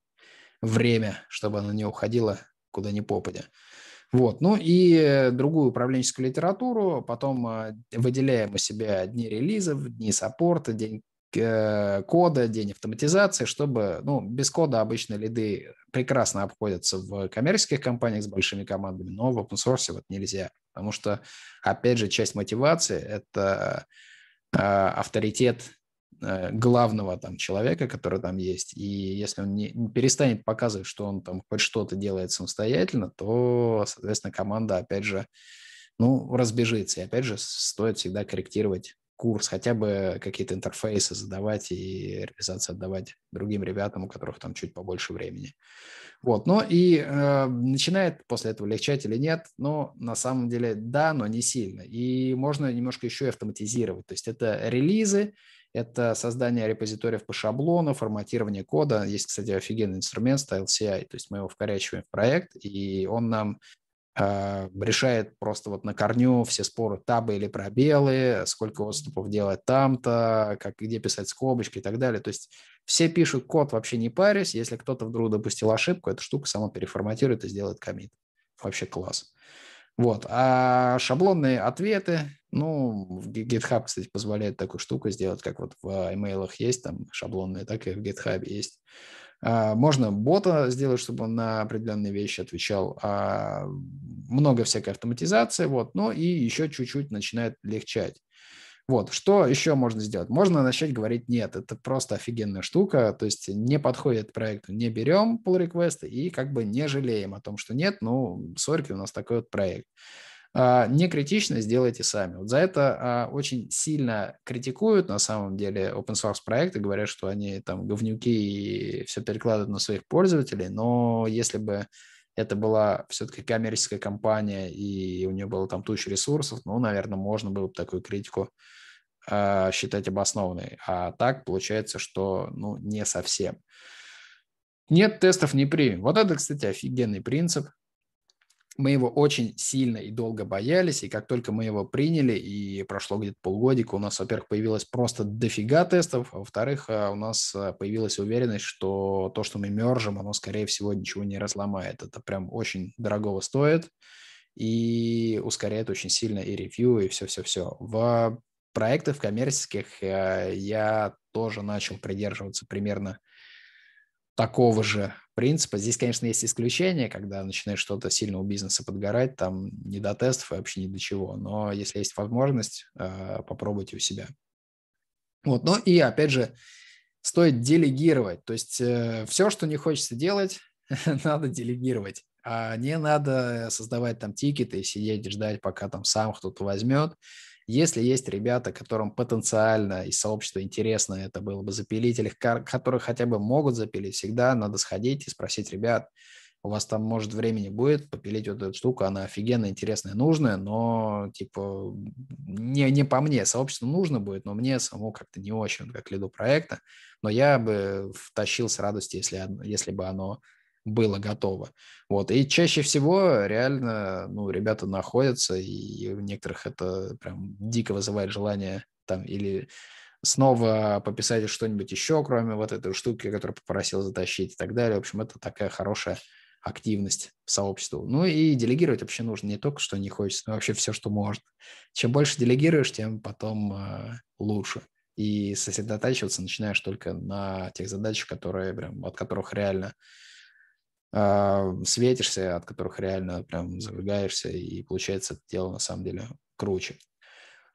Speaker 1: время, чтобы оно не уходило куда ни попадя. Вот. Ну и другую управленческую литературу, потом а, выделяем у себя дни релизов, дни саппорта, день кода, день автоматизации, чтобы, ну, без кода обычно лиды прекрасно обходятся в коммерческих компаниях с большими командами, но в open source вот нельзя, потому что, опять же, часть мотивации – это э, авторитет э, главного там человека, который там есть, и если он не, не перестанет показывать, что он там хоть что-то делает самостоятельно, то, соответственно, команда, опять же, ну, разбежится. И опять же, стоит всегда корректировать курс, хотя бы какие-то интерфейсы задавать и реализацию отдавать другим ребятам, у которых там чуть побольше времени. Вот, ну и э, начинает после этого легчать или нет, но на самом деле да, но не сильно. И можно немножко еще и автоматизировать. То есть это релизы, это создание репозиториев по шаблону, форматирование кода. Есть, кстати, офигенный инструмент Style CI, то есть мы его вкорячиваем в проект, и он нам решает просто вот на корню все споры табы или пробелы, сколько отступов делать там-то, как, где писать скобочки и так далее. То есть все пишут код вообще не парясь. Если кто-то вдруг допустил ошибку, эта штука сама переформатирует и сделает комит. Вообще класс. Вот. А шаблонные ответы, ну, в GitHub, кстати, позволяет такую штуку сделать, как вот в email есть там шаблонные, так и в GitHub есть. А, можно бота сделать, чтобы он на определенные вещи отвечал. А, много всякой автоматизации, вот, но и еще чуть-чуть начинает легчать. Вот, что еще можно сделать? Можно начать говорить нет, это просто офигенная штука, то есть не подходит проекту, не берем pull request и как бы не жалеем о том, что нет, ну, сорки, у нас такой вот проект. А, не критично сделайте сами. Вот за это а, очень сильно критикуют на самом деле open source проекты, говорят, что они там говнюки и все перекладывают на своих пользователей, но если бы это была все-таки коммерческая компания, и у нее было там туча ресурсов, ну, наверное, можно было бы такую критику э, считать обоснованной. А так получается, что, ну, не совсем. Нет тестов, не примем. Вот это, кстати, офигенный принцип мы его очень сильно и долго боялись, и как только мы его приняли, и прошло где-то полгодика, у нас, во-первых, появилось просто дофига тестов, а во-вторых, а, у нас а, появилась уверенность, что то, что мы мержим, оно, скорее всего, ничего не разломает. Это прям очень дорогого стоит и ускоряет очень сильно и ревью, и все-все-все. В проектах коммерческих э, я тоже начал придерживаться примерно такого же принципа. Здесь, конечно, есть исключения, когда начинает что-то сильно у бизнеса подгорать, там не до тестов и вообще ни до чего. Но если есть возможность, э, попробуйте у себя. Вот, ну и опять же, стоит делегировать. То есть э, все, что не хочется делать, надо делегировать. А не надо создавать там тикеты и сидеть и ждать, пока там сам кто-то возьмет. Если есть ребята, которым потенциально из сообщества интересно это было бы запилить, или которые хотя бы могут запилить, всегда надо сходить и спросить ребят, у вас там, может, времени будет попилить вот эту штуку, она офигенно интересная, нужная, но, типа, не, не по мне, сообществу нужно будет, но мне самому как-то не очень, как лиду проекта, но я бы втащил с радостью, если, если бы оно было готово. Вот. И чаще всего реально, ну, ребята находятся, и у некоторых это прям дико вызывает желание там или снова пописать что-нибудь еще, кроме вот этой штуки, которую попросил затащить и так далее. В общем, это такая хорошая активность в сообществу. Ну и делегировать вообще нужно не только, что не хочется, но вообще все, что можно. Чем больше делегируешь, тем потом э, лучше. И сосредотачиваться начинаешь только на тех задачах, которые прям, от которых реально светишься, от которых реально прям зажигаешься, и получается это дело на самом деле круче.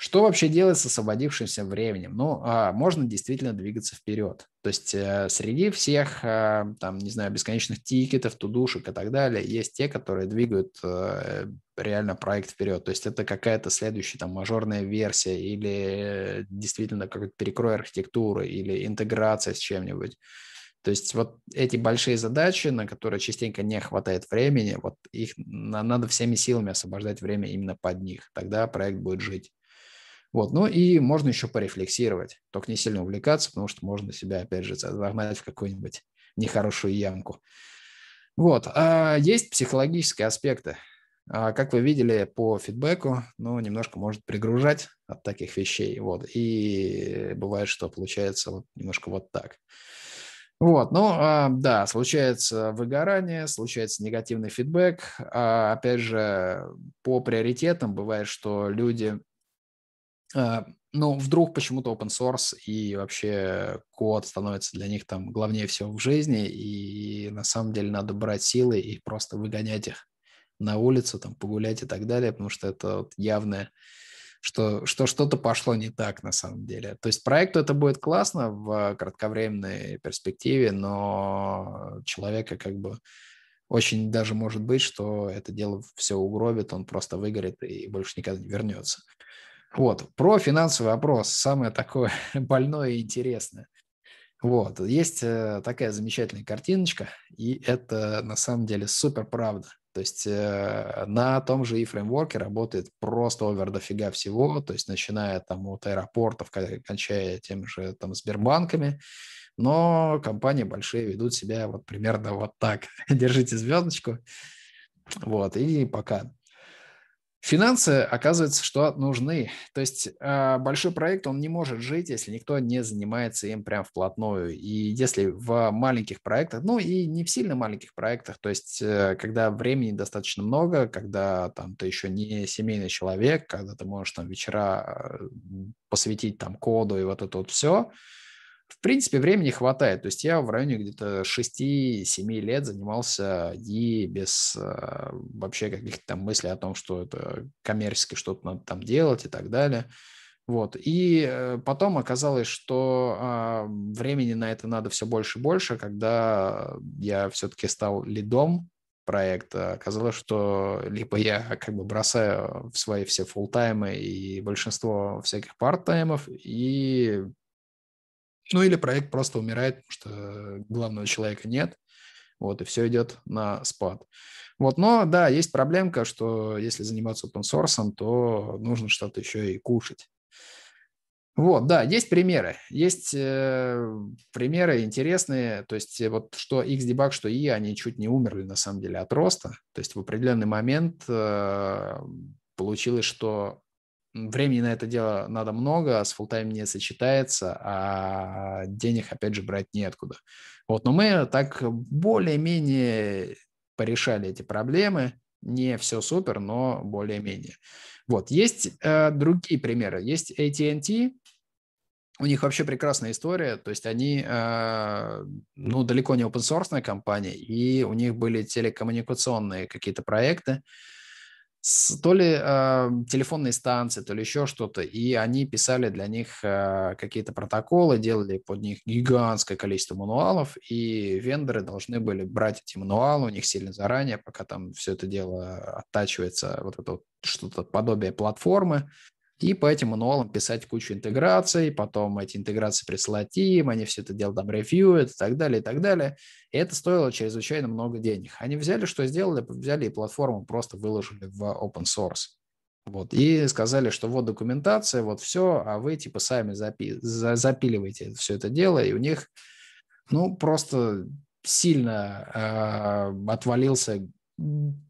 Speaker 1: Что вообще делать с освободившимся временем? Ну, а, можно действительно двигаться вперед. То есть э, среди всех, а, там, не знаю, бесконечных тикетов, тудушек и так далее, есть те, которые двигают э, реально проект вперед. То есть это какая-то следующая там мажорная версия или действительно какой-то перекрой архитектуры или интеграция с чем-нибудь. То есть вот эти большие задачи, на которые частенько не хватает времени, вот их надо всеми силами освобождать время именно под них. Тогда проект будет жить. Вот. Ну и можно еще порефлексировать, только не сильно увлекаться, потому что можно себя, опять же, загнать в какую-нибудь нехорошую ямку. Вот. А есть психологические аспекты. А, как вы видели по фидбэку, ну, немножко может пригружать от таких вещей. Вот. И бывает, что получается вот немножко вот так. Вот, ну, а, да, случается выгорание, случается негативный фидбэк. А, опять же, по приоритетам бывает, что люди а, ну, вдруг почему-то open source и вообще код становится для них там главнее всего в жизни, и на самом деле надо брать силы и просто выгонять их на улицу, там, погулять и так далее, потому что это вот явное, что, что что-то пошло не так на самом деле. То есть проекту это будет классно в кратковременной перспективе, но человека как бы очень даже может быть, что это дело все угробит, он просто выгорит и больше никогда не вернется. Вот, про финансовый вопрос, самое такое больное и интересное. Вот, есть э, такая замечательная картиночка, и это на самом деле супер правда. То есть э, на том же e-фреймворке работает просто овер дофига всего, то есть начиная там от аэропортов, кончая тем же там Сбербанками, но компании большие ведут себя вот примерно вот так. Держите звездочку, вот, и пока. Финансы, оказывается, что нужны. То есть э, большой проект, он не может жить, если никто не занимается им прям вплотную. И если в маленьких проектах, ну и не в сильно маленьких проектах, то есть э, когда времени достаточно много, когда там ты еще не семейный человек, когда ты можешь там вечера э, посвятить там коду и вот это вот все, в принципе, времени хватает. То есть я в районе где-то 6-7 лет занимался и без э, вообще каких-то там мыслей о том, что это коммерчески что-то надо там делать и так далее. Вот. И э, потом оказалось, что э, времени на это надо все больше и больше, когда я все-таки стал лидом проекта. Оказалось, что либо я как бы бросаю в свои все фултаймы и большинство всяких парт-таймов, и ну или проект просто умирает, потому что главного человека нет, вот, и все идет на спад. Вот, но да, есть проблемка, что если заниматься open source, то нужно что-то еще и кушать. Вот, да, есть примеры. Есть э, примеры интересные. То есть вот что Xdebug, что и они чуть не умерли на самом деле от роста. То есть в определенный момент э, получилось, что времени на это дело надо много, а с фултайм не сочетается, а денег, опять же, брать неоткуда. Вот, но мы так более-менее порешали эти проблемы. Не все супер, но более-менее. Вот, есть э, другие примеры. Есть AT&T, у них вообще прекрасная история, то есть они, э, ну, далеко не open source компания, и у них были телекоммуникационные какие-то проекты, с, то ли э, телефонные станции, то ли еще что-то, и они писали для них э, какие-то протоколы, делали под них гигантское количество мануалов, и вендоры должны были брать эти мануалы у них сильно заранее, пока там все это дело оттачивается, вот это вот что-то подобие платформы, и по этим мануалам писать кучу интеграций, потом эти интеграции присылать им, они все это дело там ревьюют и так далее, и так далее. И это стоило чрезвычайно много денег. Они взяли, что сделали? Взяли и платформу просто выложили в open source. Вот, и сказали, что вот документация, вот все, а вы типа сами запи за запиливаете все это дело, и у них, ну, просто сильно э, отвалился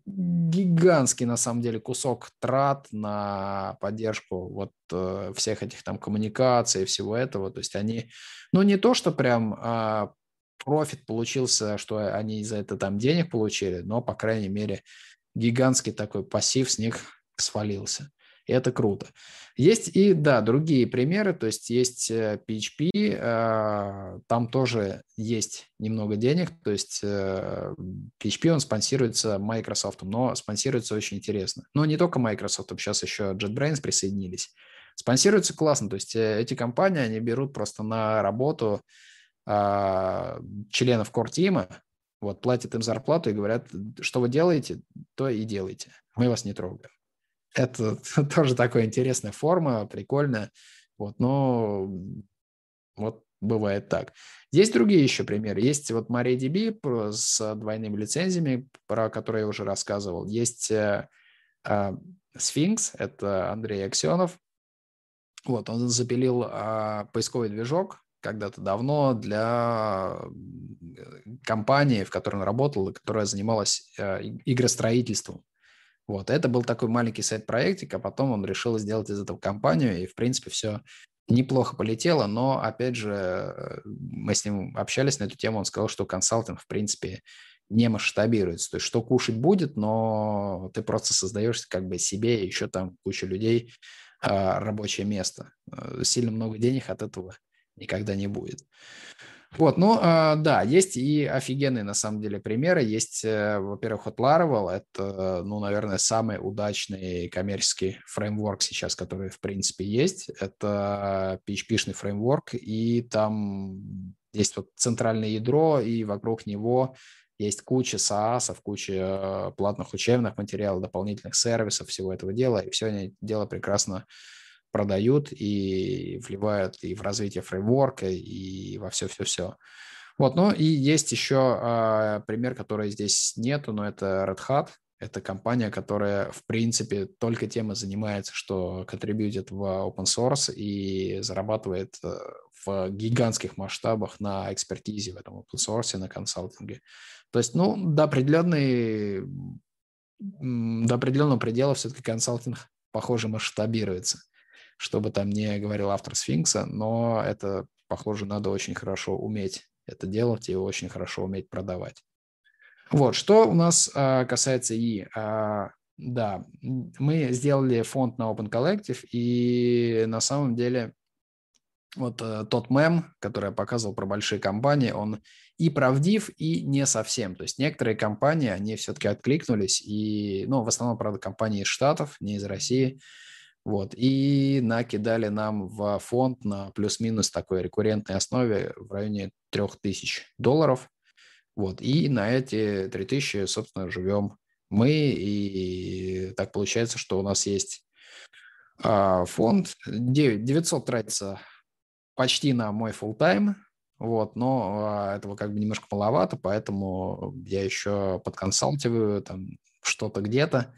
Speaker 1: гигантский, на самом деле, кусок трат на поддержку вот э, всех этих там коммуникаций и всего этого. То есть они, ну, не то, что прям э, профит получился, что они за это там денег получили, но, по крайней мере, гигантский такой пассив с них свалился. И это круто. Есть и, да, другие примеры, то есть есть PHP, э, э, там тоже есть немного денег, то есть PHP, э, он спонсируется Microsoft, но спонсируется очень интересно. Но не только Microsoft, сейчас еще JetBrains присоединились. Спонсируется классно, то есть эти компании, они берут просто на работу членов core-тима, вот, платят им зарплату и говорят, что вы делаете, то и делайте. Мы вас не трогаем. Это тоже такая интересная форма, прикольная. Вот, но вот бывает так. Есть другие еще примеры. Есть вот MariaDB с двойными лицензиями, про которые я уже рассказывал. Есть э, э, Sphinx, это Андрей Аксенов. Вот, он запилил э, поисковый движок когда-то давно для компании, в которой он работал, которая занималась э, игростроительством. Вот, это был такой маленький сайт-проектик, а потом он решил сделать из этого компанию, и, в принципе, все неплохо полетело, но, опять же, э, мы с ним общались на эту тему, он сказал, что консалтинг, в принципе, не масштабируется. То есть, что кушать будет, но ты просто создаешь как бы себе еще там куча людей а, рабочее место. Э, сильно много денег от этого никогда не будет. Вот, ну, э, да, есть и офигенные, на самом деле, примеры. Есть, э, во-первых, от Laravel. Это, ну, наверное, самый удачный коммерческий фреймворк сейчас, который, в принципе, есть. Это PHP-шный фреймворк, и там есть вот центральное ядро, и вокруг него есть куча SaaS, куча э, платных учебных материалов, дополнительных сервисов, всего этого дела, и все дело прекрасно продают и вливают и в развитие фреймворка, и во все-все-все. Вот, ну и есть еще э, пример, который здесь нету, но это Red Hat. Это компания, которая, в принципе, только тем и занимается, что контрибьютит в open source и зарабатывает э, в гигантских масштабах на экспертизе в этом open source, на консалтинге. То есть, ну, до определенной до определенного предела все-таки консалтинг, похоже, масштабируется чтобы там не говорил автор Сфинкса, но это, похоже, надо очень хорошо уметь это делать и очень хорошо уметь продавать. Вот, что у нас а, касается И. А, да, мы сделали фонд на Open Collective, и на самом деле вот а, тот мем, который я показывал про большие компании, он и правдив, и не совсем. То есть некоторые компании, они все-таки откликнулись, и, ну, в основном, правда, компании из Штатов, не из России, вот. И накидали нам в фонд на плюс-минус такой рекуррентной основе в районе 3000 долларов. Вот. И на эти 3000, собственно, живем мы. И так получается, что у нас есть а, фонд. 900 тратится почти на мой full тайм вот, но а, этого как бы немножко маловато, поэтому я еще подконсалтиваю там что-то где-то.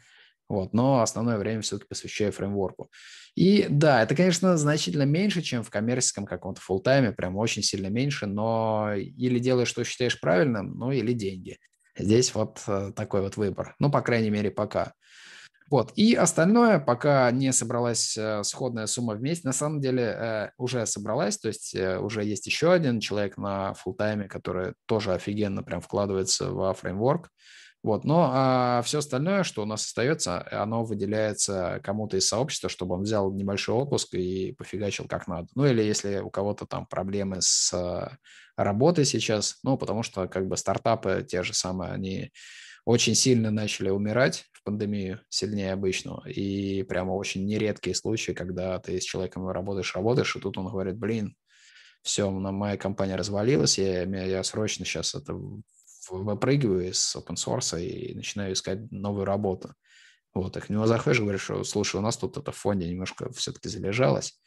Speaker 1: Вот, но основное время все-таки посвящаю фреймворку. И да, это, конечно, значительно меньше, чем в коммерческом каком-то фултайме, прям очень сильно меньше, но или делаешь, что считаешь правильным, ну или деньги. Здесь вот э, такой вот выбор. Ну, по крайней мере, пока. Вот. И остальное, пока не собралась э, сходная сумма вместе, на самом деле э, уже собралась, то есть уже есть еще один человек на фултайме, который тоже офигенно прям вкладывается во фреймворк. Вот, но а все остальное, что у нас остается, оно выделяется кому-то из сообщества, чтобы он взял небольшой отпуск и пофигачил как надо. Ну или если у кого-то там проблемы с а, работой сейчас, ну потому что как бы стартапы те же самые, они очень сильно начали умирать в пандемию, сильнее обычного. И прямо очень нередкие случаи, когда ты с человеком работаешь, работаешь, и тут он говорит, блин, все, моя компания развалилась, я, я срочно сейчас это выпрыгиваю из open source и начинаю искать новую работу. Вот, их к него заходишь, говоришь, что, слушай, у нас тут это в фонде немножко все-таки залежалось,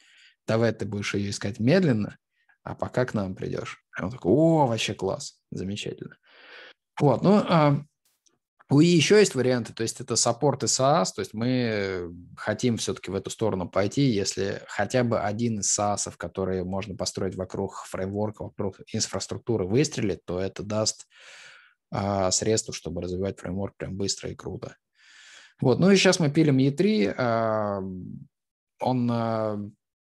Speaker 1: давай ты будешь ее искать медленно, а пока к нам придешь. И он такой, о, вообще класс, замечательно. Вот, ну, а, у ИИ еще есть варианты, то есть это саппорт и SaaS, то есть мы хотим все-таки в эту сторону пойти, если хотя бы один из SaaS, которые можно построить вокруг фреймворка, вокруг инфраструктуры выстрелит, то это даст а, средства, чтобы развивать фреймворк прям быстро и круто. Вот, ну и сейчас мы пилим E3, а, он а,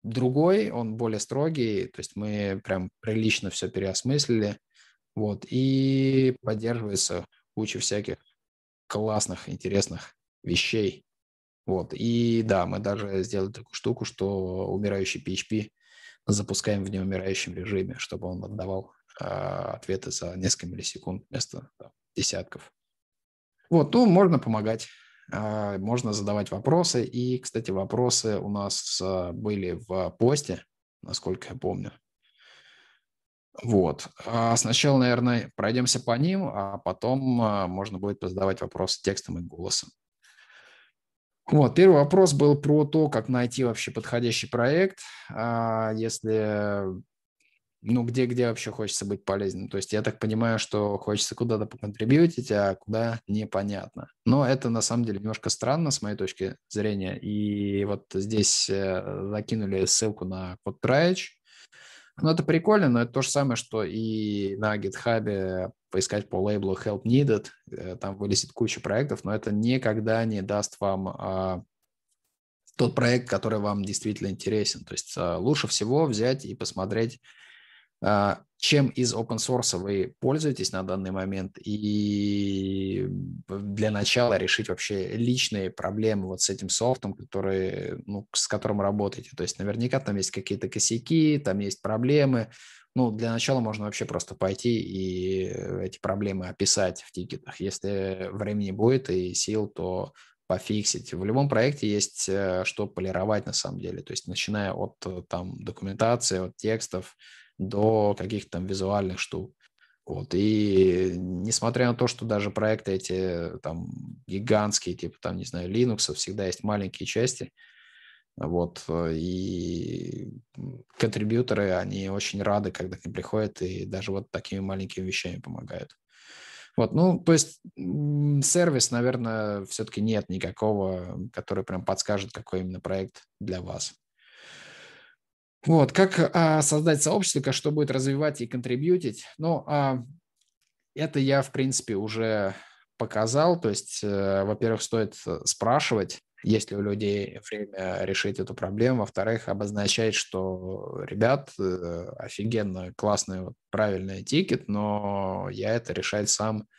Speaker 1: другой, он более строгий, то есть мы прям прилично все переосмыслили, вот, и поддерживается куча всяких классных, интересных вещей. Вот. И да, мы даже сделали такую штуку, что умирающий PHP запускаем в неумирающем режиме, чтобы он отдавал э, ответы за несколько миллисекунд вместо там, десятков. Вот, ну, можно помогать, э, можно задавать вопросы. И, кстати, вопросы у нас э, были в посте, насколько я помню. Вот. А сначала, наверное, пройдемся по ним, а потом а, можно будет задавать вопросы текстом и голосом. Вот, первый вопрос был про то, как найти вообще подходящий проект, а, если, ну, где, где вообще хочется быть полезным. То есть я так понимаю, что хочется куда-то поконтрибьютить, а куда непонятно. Но это на самом деле немножко странно с моей точки зрения. И вот здесь э, закинули ссылку на CodeTraich, ну, это прикольно, но это то же самое, что и на GitHub поискать по лейблу Help Needed, э, там вылезет куча проектов, но это никогда не даст вам а, тот проект, который вам действительно интересен. То есть а, лучше всего взять и посмотреть, а, чем из open source вы пользуетесь на данный момент, и для начала решить вообще личные проблемы вот с этим софтом, который, ну, с которым работаете. То есть наверняка там есть какие-то косяки, там есть проблемы. Ну, для начала можно вообще просто пойти и эти проблемы описать в тикетах. Если времени будет и сил, то пофиксить. В любом проекте есть э, что полировать на самом деле. То есть начиная от э, там документации, от текстов, до каких-то там визуальных штук. Вот. И несмотря на то, что даже проекты эти там гигантские, типа там, не знаю, Linux, всегда есть маленькие части, вот, и контрибьюторы, они очень рады, когда к ним приходят и даже вот такими маленькими вещами помогают. Вот, ну, то есть сервис, наверное, все-таки нет никакого, который прям подскажет, какой именно проект для вас. Вот, как а, создать сообщество, что будет развивать и контрибьютить? Ну, а, это я, в принципе, уже показал. То есть, а, во-первых, стоит э, спрашивать, есть ли у людей время решить эту проблему. Во-вторых, обозначать, что, ребят, э, офигенно, классный, вот, правильный тикет, но я это решать сам Э,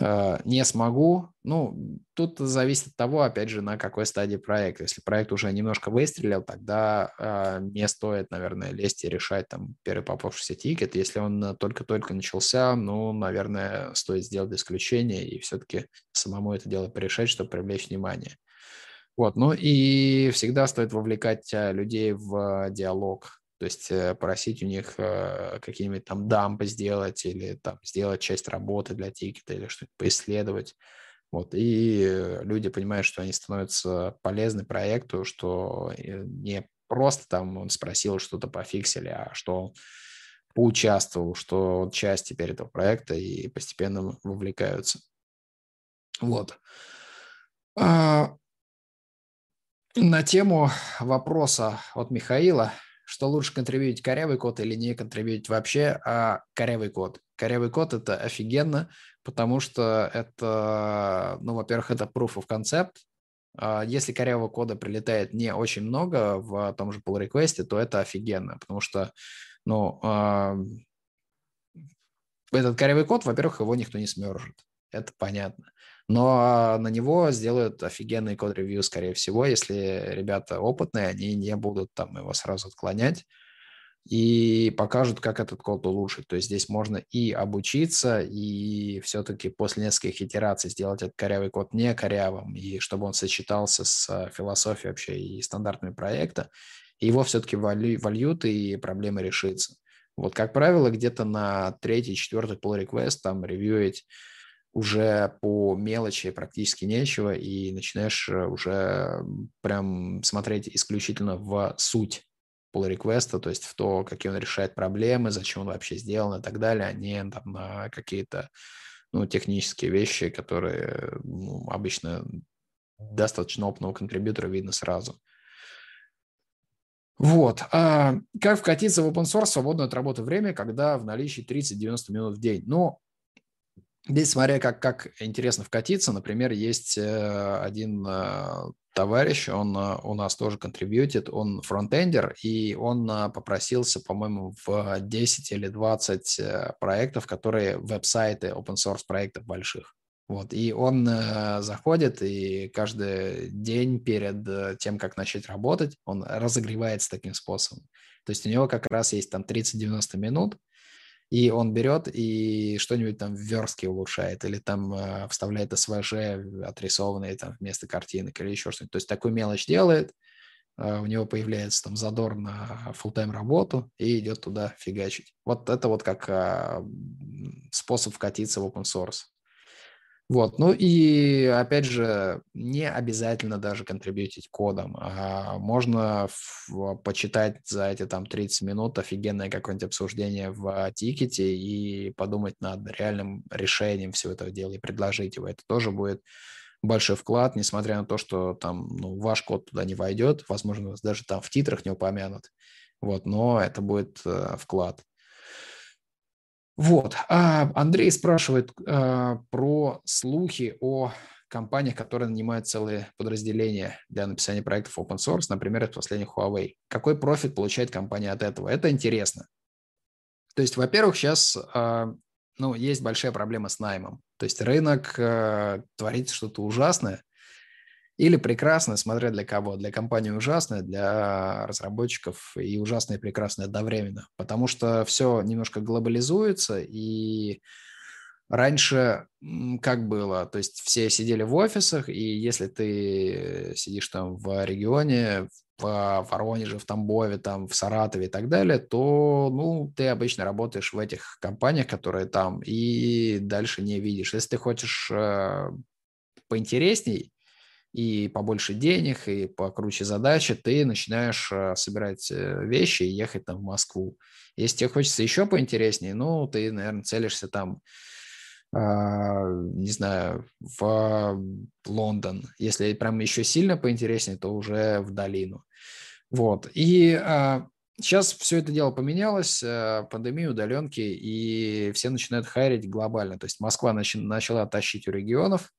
Speaker 1: не смогу. Ну, тут зависит от того, опять же, на какой стадии проект. Если проект уже немножко выстрелил, тогда э, не стоит, наверное, лезть и решать там первый попавшийся тикет. Если он только-только начался, ну, наверное, стоит сделать исключение и все-таки самому это дело порешать, чтобы привлечь внимание. Вот, ну и всегда стоит вовлекать э, людей в диалог то есть э, просить у них э, какие-нибудь там дампы сделать или там сделать часть работы для тикета или что-то поисследовать. Вот, и люди понимают, что они становятся полезны проекту, что э, не просто там он спросил что-то пофиксили, а что поучаствовал, что часть теперь этого проекта и постепенно вовлекаются. Вот. А, на тему вопроса от Михаила – что лучше контрибьютить корявый код или не контрибьютить вообще, а корявый код. Корявый код – это офигенно, потому что это, ну, во-первых, это proof of concept. А если корявого кода прилетает не очень много в том же pull request, то это офигенно, потому что, ну, а, этот корявый код, во-первых, его никто не смержит. Это понятно но на него сделают офигенный код-ревью, скорее всего, если ребята опытные, они не будут там его сразу отклонять и покажут, как этот код улучшить. То есть здесь можно и обучиться, и все-таки после нескольких итераций сделать этот корявый код не корявым, и чтобы он сочетался с философией вообще и стандартами проекта, и его все-таки вольют, и проблема решится. Вот, как правило, где-то на третий, четвертый pull request там ревьюить уже по мелочи практически нечего, и начинаешь э, уже прям смотреть исключительно в суть pull реквеста то есть в то, какие он решает проблемы, зачем он вообще сделан и так далее, а не там на какие-то ну, технические вещи, которые ну, обычно достаточно опытного контрибьютора видно сразу. Вот. А как вкатиться в open source свободное от работы время, когда в наличии 30-90 минут в день? Ну, Здесь, смотря как, как интересно вкатиться, например, есть э, один э, товарищ, он э, у нас тоже контрибьютит, он фронтендер, и он попросился, по-моему, в 10 или 20 проектов, которые веб-сайты open source проектов больших. Вот, и он заходит, и каждый день перед тем, как начать работать, он разогревается таким способом. То есть у него как раз есть там 30-90 минут, и он берет и что-нибудь там в верстке улучшает, или там э, вставляет SVG отрисованные там вместо картинок, или еще что-нибудь. То есть такую мелочь делает, э, у него появляется там задор на full-time работу и идет туда фигачить. Вот это вот как э, способ вкатиться в open source. Вот, ну и опять же, не обязательно даже контрибьютить кодом. А можно в, почитать за эти там 30 минут офигенное какое-нибудь обсуждение в тикете и подумать над реальным решением всего этого дела и предложить его. Это тоже будет большой вклад, несмотря на то, что там ну, ваш код туда не войдет, возможно, даже там в титрах не упомянут. Вот, но это будет э, вклад. Вот. А Андрей спрашивает а, про слухи о компаниях, которые нанимают целые подразделения для написания проектов open source, например, это последний Huawei. Какой профит получает компания от этого? Это интересно. То есть, во-первых, сейчас а, ну, есть большая проблема с наймом. То есть рынок а, творит что-то ужасное, или прекрасное, смотря для кого. Для компании ужасное, для разработчиков и ужасное и прекрасное одновременно. Потому что все немножко глобализуется, и раньше как было? То есть все сидели в офисах, и если ты сидишь там в регионе, в Воронеже, в Тамбове, там, в Саратове и так далее, то, ну, ты обычно работаешь в этих компаниях, которые там, и дальше не видишь. Если ты хочешь э, поинтересней, и побольше денег, и покруче задачи, ты начинаешь э, собирать э, вещи и ехать там в Москву. Если тебе хочется еще поинтереснее, ну, ты, наверное, целишься там, а, не знаю, в Лондон. Если прям еще сильно поинтереснее, то уже в долину. Вот. И Сейчас а, все это дело поменялось, э, пандемия, удаленки, и все начинают хайрить глобально. То есть Москва начала тащить у регионов,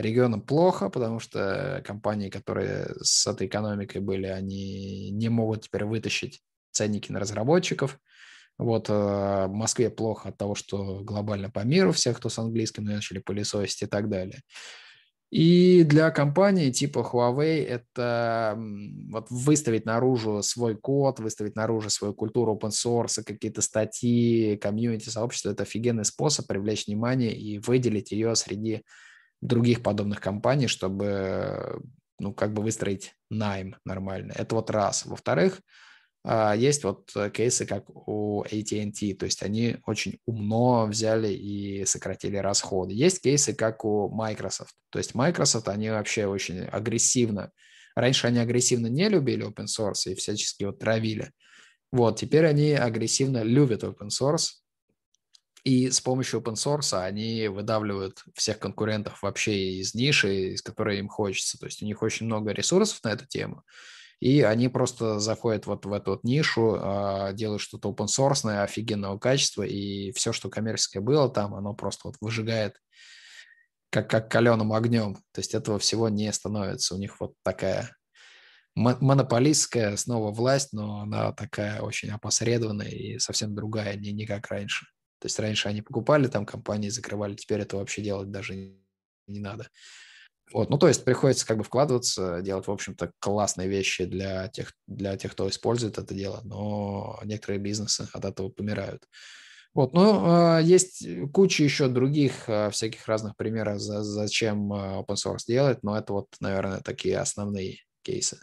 Speaker 1: Регионам плохо, потому что компании, которые с этой экономикой были, они не могут теперь вытащить ценники на разработчиков. Вот э, Москве плохо от того, что глобально по миру всех, кто с английским начали пылесосить и так далее. И для компании типа Huawei это вот выставить наружу свой код, выставить наружу свою культуру open source, какие-то статьи, комьюнити, сообщества – это офигенный способ привлечь внимание и выделить ее среди других подобных компаний, чтобы ну, как бы выстроить найм нормально. Это вот раз. Во-вторых, а, есть вот кейсы, как у AT&T, то есть они очень умно взяли и сократили расходы. Есть кейсы, как у Microsoft, то есть Microsoft, они вообще очень агрессивно, раньше они агрессивно не любили open source и всячески его травили, вот, теперь они агрессивно любят open source, и с помощью open source они выдавливают всех конкурентов вообще из ниши, из которой им хочется. То есть у них очень много ресурсов на эту тему, и они просто заходят вот в эту вот нишу, а, делают что-то open source, офигенного качества, и все, что коммерческое было там, оно просто вот выжигает как, как каленым огнем. То есть этого всего не становится. У них вот такая монополистская снова власть, но она такая очень опосредованная и совсем другая, не, не как раньше. То есть раньше они покупали там компании, закрывали, теперь это вообще делать даже не надо. Вот, ну, то есть приходится как бы вкладываться, делать, в общем-то, классные вещи для тех, для тех, кто использует это дело, но некоторые бизнесы от этого помирают. Вот, ну, есть куча еще других а, всяких разных примеров, за, зачем а, open source делать, но это вот, наверное, такие основные кейсы.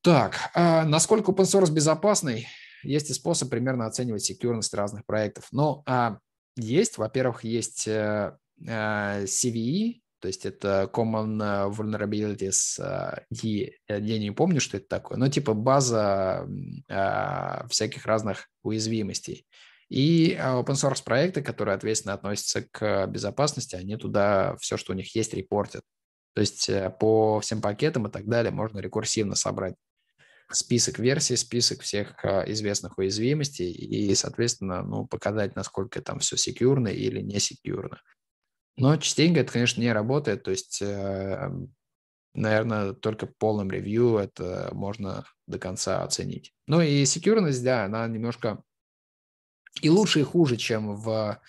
Speaker 1: Так, насколько open source безопасный? Есть и способ примерно оценивать секьюрность разных проектов. Но а, есть. Во-первых, есть CVE, то есть это Common Vulnerabilities, и я не помню, что это такое, но типа база всяких разных уязвимостей. И open source проекты, которые ответственно относятся к безопасности, они туда все, что у них есть, репортят. То есть э, по всем пакетам и так далее можно рекурсивно собрать список версий, список всех э, известных уязвимостей и, соответственно, ну, показать, насколько там все секьюрно или не секьюрно. Но частенько это, конечно, не работает. То есть, э, наверное, только полным ревью это можно до конца оценить. Ну и секьюрность, да, она немножко и лучше, и хуже, чем в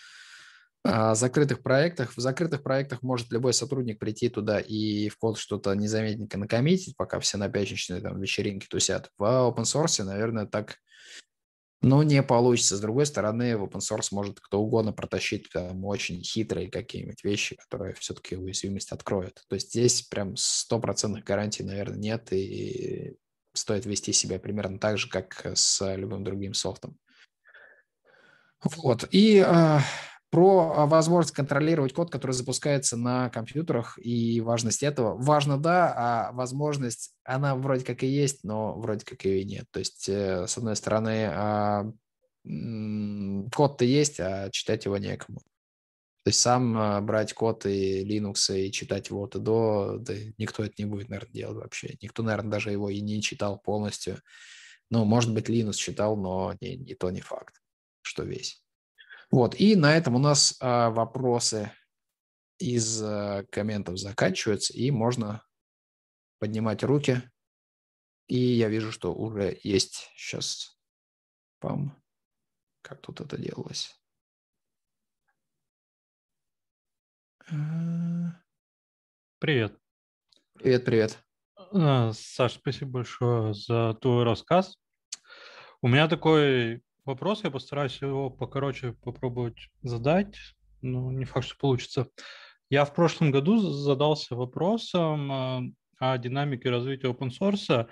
Speaker 1: а, закрытых проектах. В закрытых проектах может любой сотрудник прийти туда и в код что-то незаметненько накоммитить, пока все на пятничной там вечеринке тусят. В open source, наверное, так ну, не получится. С другой стороны, в open source может кто угодно протащить там очень хитрые какие-нибудь вещи, которые все-таки уязвимость откроют. То есть здесь прям стопроцентных гарантий, наверное, нет, и стоит вести себя примерно так же, как с любым другим софтом. Вот. И а, про а, возможность контролировать код, который запускается на компьютерах и важность этого. Важно, да, а возможность, она вроде как и есть, но вроде как ее и нет. То есть, э, с одной стороны, а, код-то есть, а читать его некому. То есть сам а, брать код и Linux и читать его и до, да никто это не будет, наверное, делать вообще. Никто, наверное, даже его и не читал полностью. Ну, может быть, Linux читал, но не, не то не факт, что весь. Вот, и на этом у нас а, вопросы из а, комментов заканчиваются, и можно поднимать руки. И я вижу, что уже есть сейчас пам. Как тут это делалось?
Speaker 2: Привет.
Speaker 1: Привет, привет.
Speaker 2: А, Саш, спасибо большое за твой рассказ. У меня такой вопрос, я постараюсь его покороче попробовать задать, но не факт, что получится. Я в прошлом году задался вопросом а, о динамике развития open source.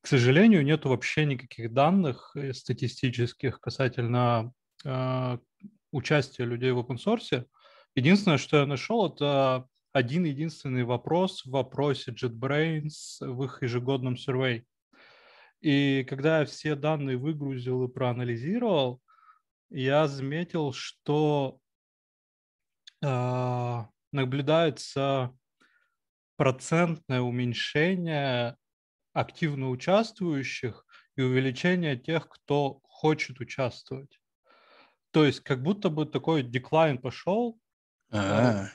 Speaker 2: К сожалению, нет вообще никаких данных э, статистических касательно э, участия людей в open source. Единственное, что я нашел, это один единственный вопрос в вопросе JetBrains в их ежегодном survey. И когда я все данные выгрузил и проанализировал, я заметил, что э, наблюдается процентное уменьшение активно участвующих и увеличение тех, кто хочет участвовать. То есть как будто бы такой деклайн пошел.
Speaker 1: А-а-а.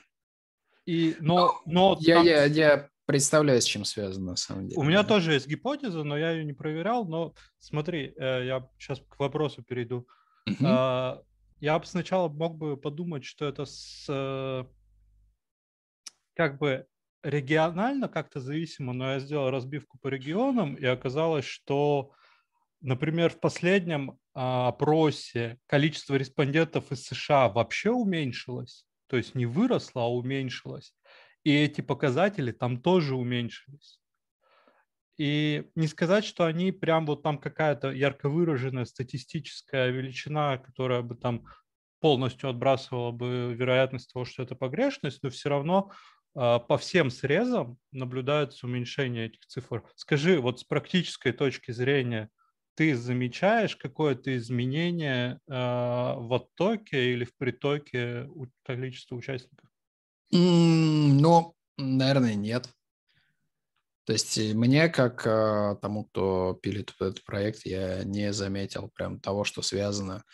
Speaker 2: И, но, но
Speaker 1: я, там... я, я представляю, с чем связано на самом деле.
Speaker 2: У меня тоже есть гипотеза, но я ее не проверял. Но смотри, э, я сейчас к вопросу перейду. Угу. Я бы сначала мог бы подумать, что это с э, как бы регионально как-то зависимо, но я сделал разбивку по регионам, и оказалось, что, например, в последнем а, опросе количество респондентов из США вообще уменьшилось, то есть не выросло, а уменьшилось и эти показатели там тоже уменьшились. И не сказать, что они прям вот там какая-то ярко выраженная статистическая величина, которая бы там полностью отбрасывала бы вероятность того, что это погрешность, но все равно э, по всем срезам наблюдается уменьшение этих цифр. Скажи, вот с практической точки зрения, ты замечаешь какое-то изменение э, в оттоке или в притоке количества участников?
Speaker 1: Ну, наверное, нет. То есть мне, как э, тому, кто пилит этот проект, я не заметил прям того, что связано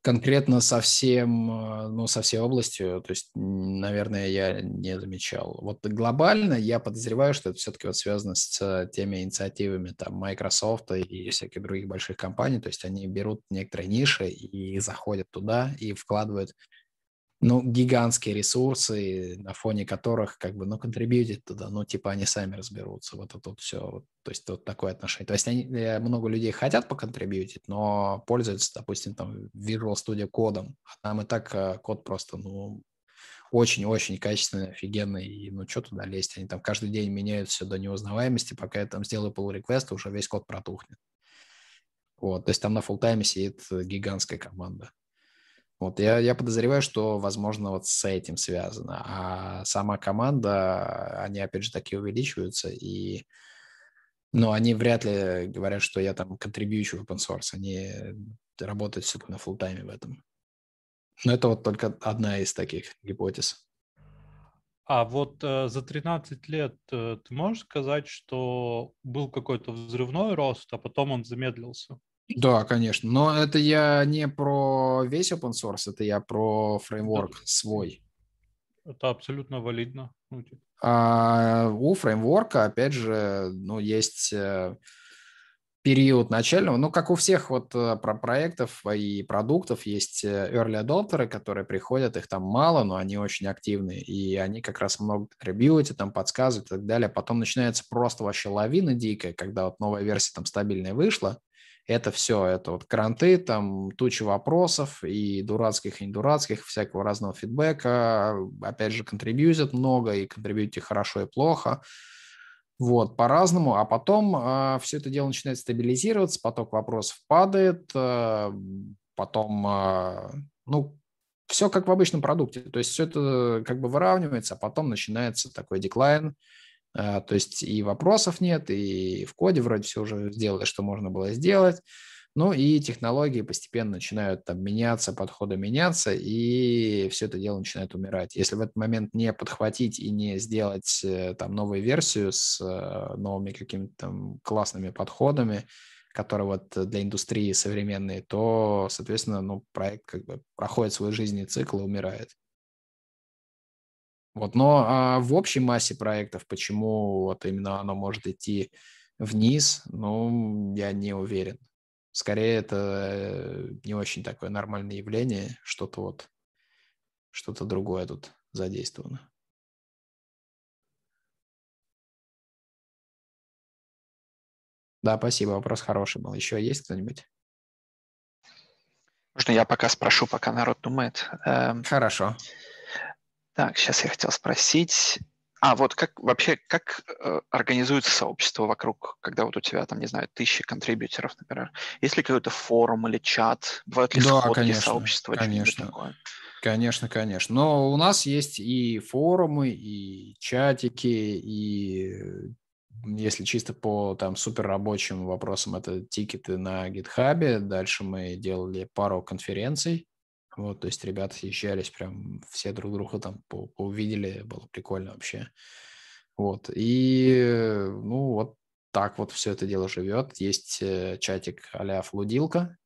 Speaker 1: конкретно со всем, э, ну, со всей областью. То есть, наверное, я не замечал. Вот глобально я подозреваю, что это все-таки вот связано с теми инициативами там Microsoft и всяких других больших компаний. То есть они берут некоторые ниши и заходят туда и вкладывают ну, гигантские ресурсы, на фоне которых, как бы, ну, контрибьютить туда, ну, типа, они сами разберутся, вот это вот все, вот, то есть вот такое отношение. То есть они, э, много людей хотят поконтрибьютить, но пользуются, допустим, там, Visual Studio кодом, а там и так э, код просто, ну, очень-очень качественный, офигенный, и ну что туда лезть, они там каждый день меняют все до неузнаваемости, пока я там сделаю pull request, уже весь код протухнет. Вот, то есть там на фултайме сидит гигантская команда. Вот я, я подозреваю, что, возможно, вот с этим связано. А сама команда, они, опять же, таки увеличиваются, и но они вряд ли говорят, что я там контрибьючу в open source. Они работают все-таки на фултайме в этом. Но это вот только одна из таких гипотез.
Speaker 2: А вот э, за 13 лет э, ты можешь сказать, что был какой-то взрывной рост, а потом он замедлился?
Speaker 1: Да, конечно. Но это я не про весь open source, это я про фреймворк да. свой.
Speaker 2: Это абсолютно валидно. Ну,
Speaker 1: типа. а, у фреймворка, опять же, ну, есть э, период начального, ну, как у всех вот э, про проектов и продуктов, есть э, early adopterы, которые приходят, их там мало, но они очень активны, и они как раз много контрибьютят, там подсказывают и так далее. Потом начинается просто вообще лавина дикая, когда вот новая версия там стабильная вышла, это все, это вот кранты, там туча вопросов и дурацких, и недурацких, всякого разного фидбэка. Опять же, контрибьютят много, и контрибьютите хорошо и плохо. Вот, по-разному. А потом э, а, все это дело начинает стабилизироваться, поток вопросов падает, э, потом, э, ну, все как в обычном продукте. То есть все это как бы выравнивается, а потом начинается такой деклайн, то есть и вопросов нет, и в коде вроде все уже сделали, что можно было сделать. Ну и технологии постепенно начинают там меняться, подходы меняться, и все это дело начинает умирать. Если в этот момент не подхватить и не сделать э, там новую версию с э, новыми какими-то там классными подходами, которые вот для индустрии современные, то, соответственно, ну, проект как бы проходит свой жизненный цикл и умирает. Вот, но а в общей массе проектов, почему вот именно оно может идти вниз, ну, я не уверен. Скорее, это э, не очень такое нормальное явление, что-то вот, что-то другое тут задействовано. Да, спасибо, вопрос хороший был. Еще есть кто-нибудь?
Speaker 3: Можно я пока спрошу, пока народ думает?
Speaker 1: Эм, Хорошо.
Speaker 3: Так, сейчас я хотел спросить. А, вот как вообще, как э, организуется сообщество вокруг, когда вот у тебя там, не знаю, тысячи контрибьюторов, например? Есть ли какой-то форум или чат? Бывают ли
Speaker 1: да, сходки конечно, сообщества? Конечно, такое? конечно, конечно. Но у нас есть и форумы, и чатики, и если чисто по там суперрабочим вопросам, это тикеты на гитхабе. Дальше мы делали пару конференций вот, то есть ребята съезжались, прям все друг друга там увидели, было прикольно вообще. Вот, и, ну, вот так вот все это дело живет. Есть э, чатик а-ля Флудилка,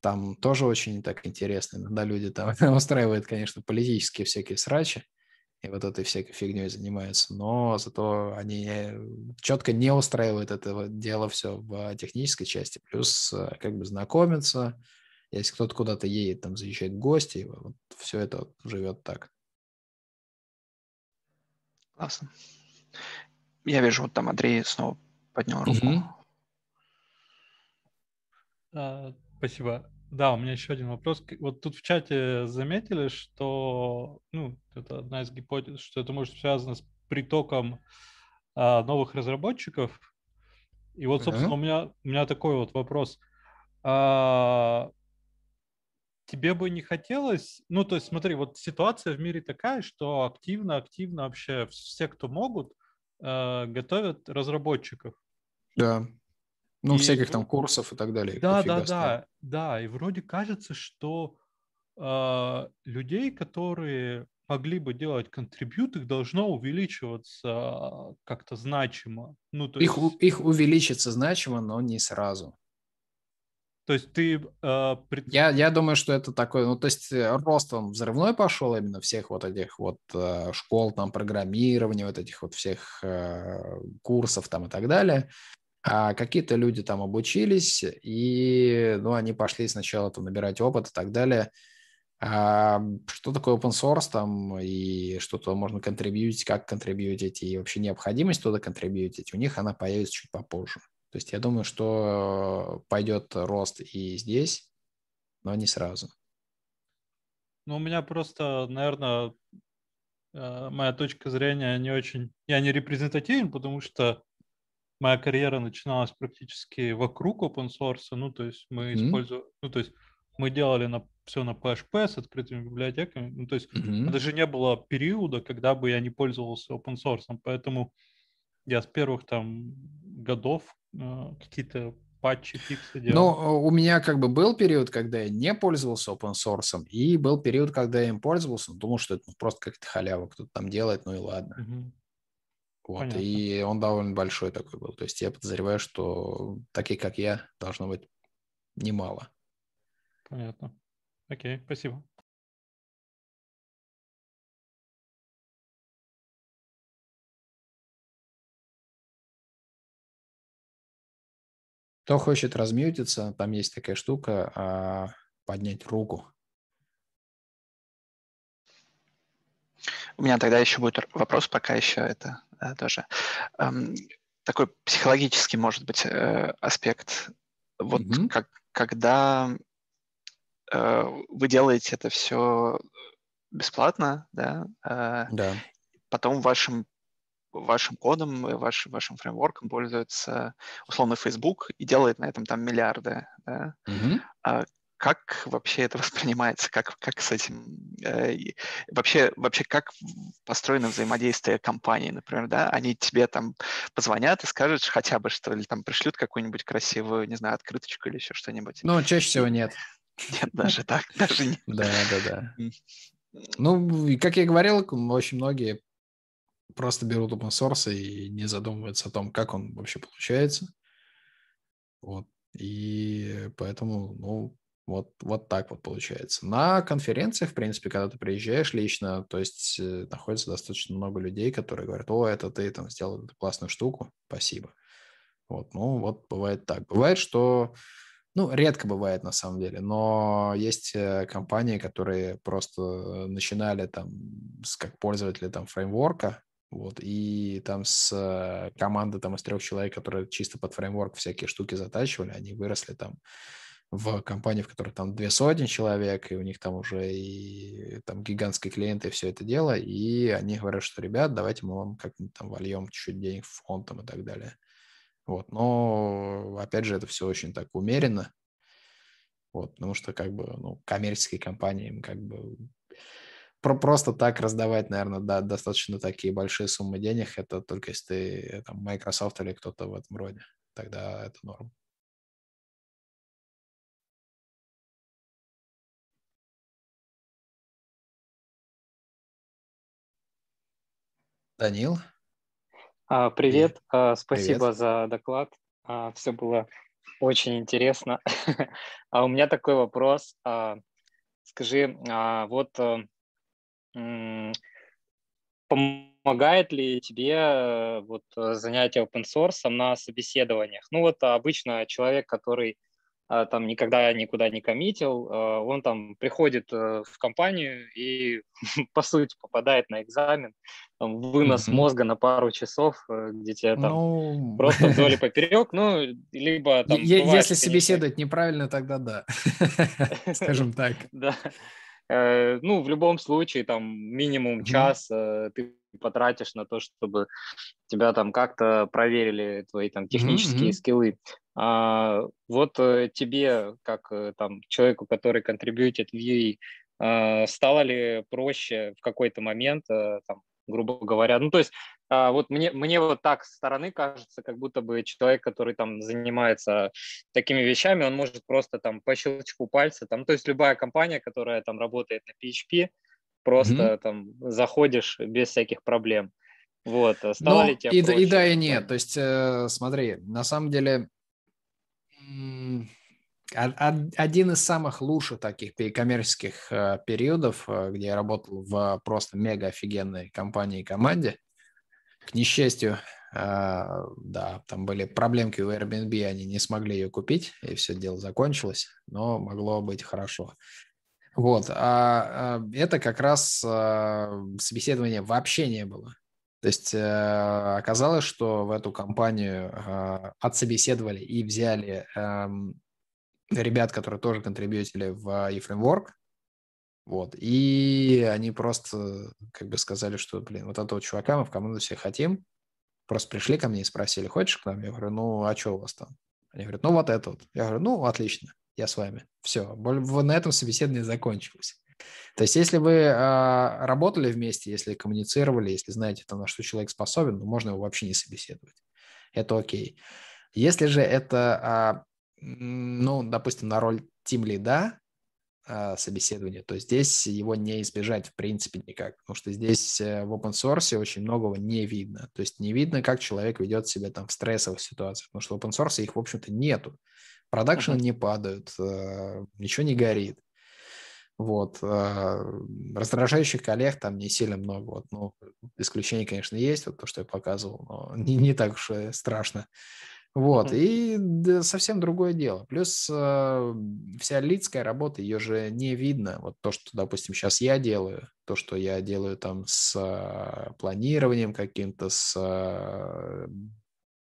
Speaker 1: там тоже очень так интересно. Иногда люди там устраивают, конечно, политические всякие срачи, и вот этой всякой фигней занимаются, но зато они четко не устраивают это дело все в технической части, плюс э, как бы знакомятся, если кто-то куда-то едет, там заезжает в гости, вот все это живет так.
Speaker 3: Классно. Я вижу, вот там Андрей снова поднял руку. Угу.
Speaker 2: А, спасибо. Да, у меня еще один вопрос. Вот тут в чате заметили, что, ну, это одна из гипотез, что это может связано с притоком а, новых разработчиков. И вот, собственно, uh-huh. у меня у меня такой вот вопрос. А, тебе бы не хотелось, ну, то есть смотри, вот ситуация в мире такая, что активно-активно вообще все, кто могут, э, готовят разработчиков.
Speaker 1: Да. Ну, и... всяких там курсов и так далее.
Speaker 2: Да, да, да, да. И вроде кажется, что э, людей, которые могли бы делать контрибьют, их должно увеличиваться как-то значимо. Ну,
Speaker 1: то их, есть... их увеличится значимо, но не сразу.
Speaker 2: То есть ты... Э,
Speaker 1: пред... я, я думаю, что это такой, ну, то есть э, рост он взрывной пошел именно всех вот этих вот э, школ там программирования, вот этих вот всех э, курсов там и так далее. А какие-то люди там обучились, и, ну, они пошли сначала там набирать опыт и так далее. А что такое open source там, и что-то можно контрибьютить, как контрибьютить, и вообще необходимость туда контрибьютить, у них она появится чуть попозже. То есть я думаю, что пойдет рост и здесь, но не сразу.
Speaker 2: Ну, у меня просто, наверное, э, моя точка зрения не очень... Я не репрезентативен, потому что моя карьера начиналась практически вокруг open source. Ну, то есть мы mm-hmm. используем... Ну, то есть мы делали на все на PHP с открытыми библиотеками. Ну, то есть mm-hmm. даже не было периода, когда бы я не пользовался open source. Поэтому я с первых там годов э, какие-то патчи, фиксы
Speaker 1: делал. Ну, у меня как бы был период, когда я не пользовался open source, и был период, когда я им пользовался, но думал, что это просто как-то халява, кто-то там делает, ну и ладно. Mm-hmm. Вот, Понятно. и он довольно большой такой был. То есть я подозреваю, что такие, как я, должно быть немало.
Speaker 2: Понятно. Окей, спасибо.
Speaker 1: Кто хочет размьютиться, там есть такая штука, а, поднять руку.
Speaker 3: У меня тогда еще будет вопрос, пока еще это да, тоже. Эм, такой психологический, может быть, э, аспект. Вот mm-hmm. как, когда э, вы делаете это все бесплатно, да,
Speaker 1: э, да.
Speaker 3: потом вашим вашим кодом, ваш, вашим фреймворком пользуется условно Facebook и делает на этом там миллиарды. Да?
Speaker 1: Mm-hmm.
Speaker 3: А как вообще это воспринимается? Как, как с этим? Э, вообще, вообще, как построено взаимодействие компании, например, да? Они тебе там позвонят и скажут хотя бы что, или там пришлют какую-нибудь красивую, не знаю, открыточку или еще что-нибудь?
Speaker 1: Ну, чаще всего нет.
Speaker 3: Нет, даже так, даже нет.
Speaker 1: Да, да, да. Ну, как я говорил, очень многие просто берут open source и не задумываются о том, как он вообще получается. Вот. И поэтому, ну, вот, вот так вот получается. На конференциях, в принципе, когда ты приезжаешь лично, то есть э, находится достаточно много людей, которые говорят, о, это ты там сделал эту классную штуку, спасибо. Вот, ну, вот бывает так. Бывает, что, ну, редко бывает на самом деле, но есть э, компании, которые просто начинали там с, как пользователи там фреймворка, вот, и там с э, команды там из трех человек, которые чисто под фреймворк всякие штуки затачивали, они выросли там в компании, в которой там две сотни человек, и у них там уже и там гигантские клиенты, и все это дело, и они говорят, что, ребят, давайте мы вам как-нибудь там вольем чуть-чуть денег в фонд там и так далее. Вот, но, опять же, это все очень так умеренно, вот, потому что как бы, ну, коммерческие компании им как бы про просто так раздавать, наверное, да, достаточно такие большие суммы денег, это только если ты там Microsoft или кто-то в этом роде, тогда это норм. Данил?
Speaker 4: А, привет, а, спасибо привет. за доклад. А, все было очень интересно. а у меня такой вопрос. А, скажи, а, вот а, помогает ли тебе э, вот занятие open source на собеседованиях? Ну вот обычно человек, который а, там никогда никуда не коммитил, он там приходит э, в компанию и, по сути, попадает на экзамен, там, вынос mm-hmm. мозга на пару часов, э, где тебя там ну... просто вдоль и поперек, ну, либо там...
Speaker 1: Если собеседовать неправильно, тогда да, скажем так.
Speaker 4: Да. Э, ну, в любом случае, там, минимум час ты потратишь на то, чтобы тебя там как-то проверили твои там технические mm-hmm. скиллы. А, вот э, тебе, как э, там человеку, который контрибьютит в UE, а, стало ли проще в какой-то момент, а, там, грубо говоря, ну то есть вот мне, мне вот так со стороны кажется, как будто бы человек, который там занимается такими вещами, он может просто там по щелчку пальца, там, то есть любая компания, которая там работает на PHP, просто mm-hmm. там заходишь без всяких проблем. Вот, стало
Speaker 1: ну,
Speaker 4: ли тебе
Speaker 1: и, проще? И да, и нет. То есть, э, смотри, на самом деле один из самых лучших таких коммерческих э, периодов, э, где я работал в просто мега офигенной компании и команде. К несчастью, э, да, там были проблемки у Airbnb, они не смогли ее купить, и все дело закончилось, но могло быть хорошо. Вот, а это как раз собеседования вообще не было. То есть оказалось, что в эту компанию отсобеседовали и взяли эм, ребят, которые тоже контрибьютили в eFramework, вот, и они просто как бы сказали, что, блин, вот этого чувака мы в команду все хотим, просто пришли ко мне и спросили, хочешь к нам? Я говорю, ну, а что у вас там? Они говорят, ну, вот это вот. Я говорю, ну, отлично. я с вами. Все, на этом собеседование закончилось. То есть, если вы э, работали вместе, если коммуницировали, если знаете, там, на что человек способен, ну, можно его вообще не собеседовать. Это окей. Если же это, э, ну, допустим, на роль тим лида собеседования, то здесь его не избежать в принципе никак, потому что здесь э, в open source очень многого не видно. То есть не видно, как человек ведет себя там в стрессовых ситуациях, потому что в open source их, в общем-то, нету. Продакшн uh-huh. не падают, э, ничего не горит. Вот. А, раздражающих коллег там не сильно много. Вот. Ну, исключения, конечно, есть, вот то, что я показывал, но не, не так уж и страшно. Вот, и да, совсем другое дело. Плюс э, вся лидская работа, ее же не видно. Вот то, что, допустим, сейчас я делаю, то, что я делаю там с э, планированием каким-то, с э,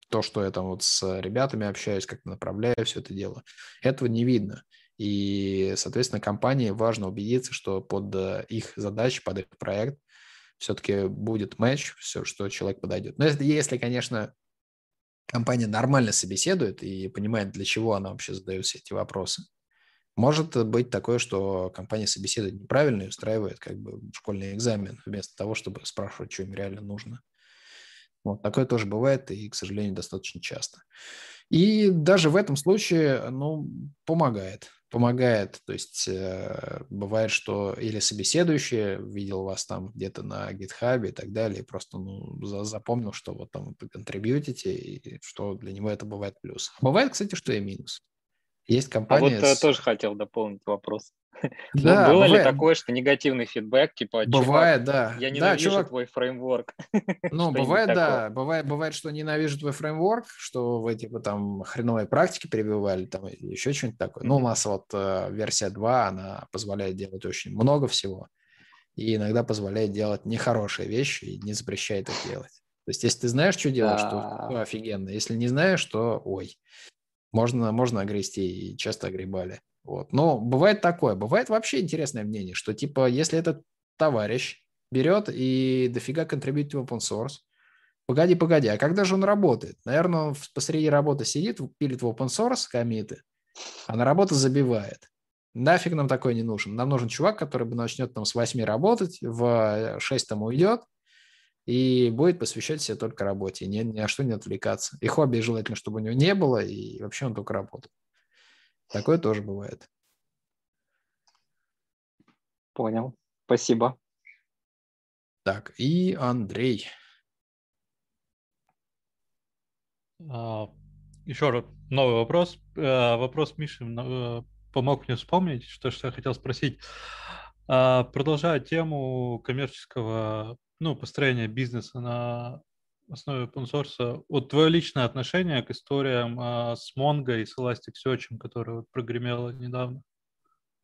Speaker 1: то, что я там вот с ребятами общаюсь, как направляю все это дело, этого не видно. И, соответственно, компании важно убедиться, что под э, их задачи, под их проект все-таки будет матч, все, что человек подойдет. Но если, если, конечно, компания нормально собеседует и понимает, для чего она вообще задает все эти вопросы. Может быть такое, что компания собеседует неправильно и устраивает как бы школьный экзамен, вместо того, чтобы спрашивать, что им реально нужно. Вот такое тоже бывает и, к сожалению, достаточно часто. И даже в этом случае, ну, помогает помогает. То есть э, бывает, что или собеседующий видел вас там где-то на гитхабе и так далее, и просто ну, за, запомнил, что вот там вы контрибьютите, и что для него это бывает плюс. Бывает, кстати, что и минус. Есть компания...
Speaker 4: А вот э, с... тоже хотел дополнить вопрос. Да, Было бывает. ли такое, что негативный фидбэк, типа,
Speaker 1: бывает, да.
Speaker 4: я ненавижу да, чувак... твой фреймворк?
Speaker 1: Ну, бывает, да, бывает, бывает, что ненавижу твой фреймворк, что вы, типа, там, хреновые практики перебивали, там, еще что-нибудь такое. Ну, у нас вот э, версия 2, она позволяет делать очень много всего, и иногда позволяет делать нехорошие вещи и не запрещает их делать. То есть, если ты знаешь, что делать, то офигенно. Если не знаешь, то ой, можно, можно огрести, и часто огребали. Вот. Но бывает такое, бывает вообще интересное мнение, что типа если этот товарищ берет и дофига контрибьютит в open source, погоди, погоди, а когда же он работает? Наверное, он посреди работы сидит, пилит в open source комиты, а на работу забивает. Нафиг нам такой не нужен. Нам нужен чувак, который бы начнет там с 8 работать, в 6 там уйдет, и будет посвящать себе только работе, ни, ни на что не отвлекаться. И хобби желательно, чтобы у него не было, и вообще он только работал. Такое тоже бывает.
Speaker 4: Понял. Спасибо.
Speaker 1: Так, и Андрей.
Speaker 2: А, еще раз новый вопрос. А, вопрос Миши а, помог мне вспомнить, что, что я хотел спросить. А, продолжая тему коммерческого, ну, построения бизнеса на основе open source. Вот твое личное отношение к историям а, с Mongo и с Elasticsearch, которая вот прогремела недавно?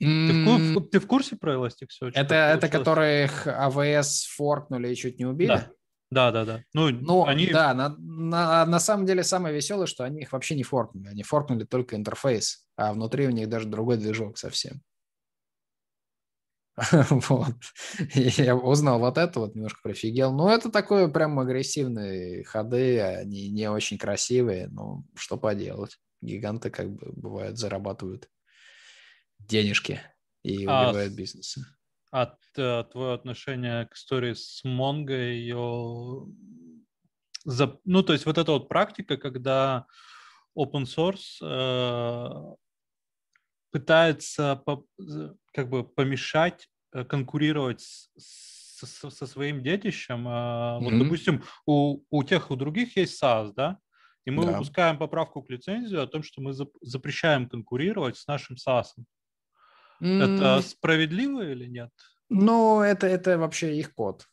Speaker 2: Mm. Ты, в, ты в курсе про Elasticsearch?
Speaker 1: Это, это которых AWS форкнули и чуть не убили?
Speaker 2: Да. Да, да, да.
Speaker 1: Ну, ну они... да, на, на, на самом деле самое веселое, что они их вообще не форкнули. Они форкнули только интерфейс, а внутри у них даже другой движок совсем. Вот. И я узнал вот это, вот немножко прифигел. Ну, это такое прям агрессивные ходы, они не очень красивые, но что поделать. Гиганты как бы бывают зарабатывают денежки и а убивают бизнесы.
Speaker 2: А твое отношение к истории с Монго, ее... Ну, то есть вот эта вот практика, когда open source э, пытается как бы помешать э, конкурировать с, с, со своим детищем. Mm-hmm. Вот, допустим, у, у тех, у других есть SaaS, да? И мы да. выпускаем поправку к лицензии о том, что мы запрещаем конкурировать с нашим SaaS. Mm. Это справедливо или нет?
Speaker 1: Ну, это, это вообще их код.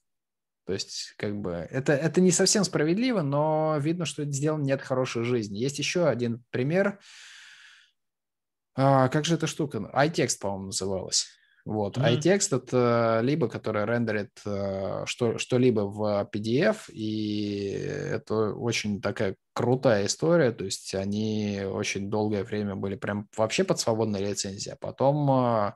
Speaker 1: То есть, как бы, это, это не совсем справедливо, но видно, что это сделано не от хорошей жизни. Есть еще один пример. А, как же эта штука? iText, по-моему, называлась. Вот. Mm-hmm. iText это либо, который рендерит э, что, что-либо в PDF, и это очень такая крутая история, то есть они очень долгое время были прям вообще под свободной лицензией, а потом, э,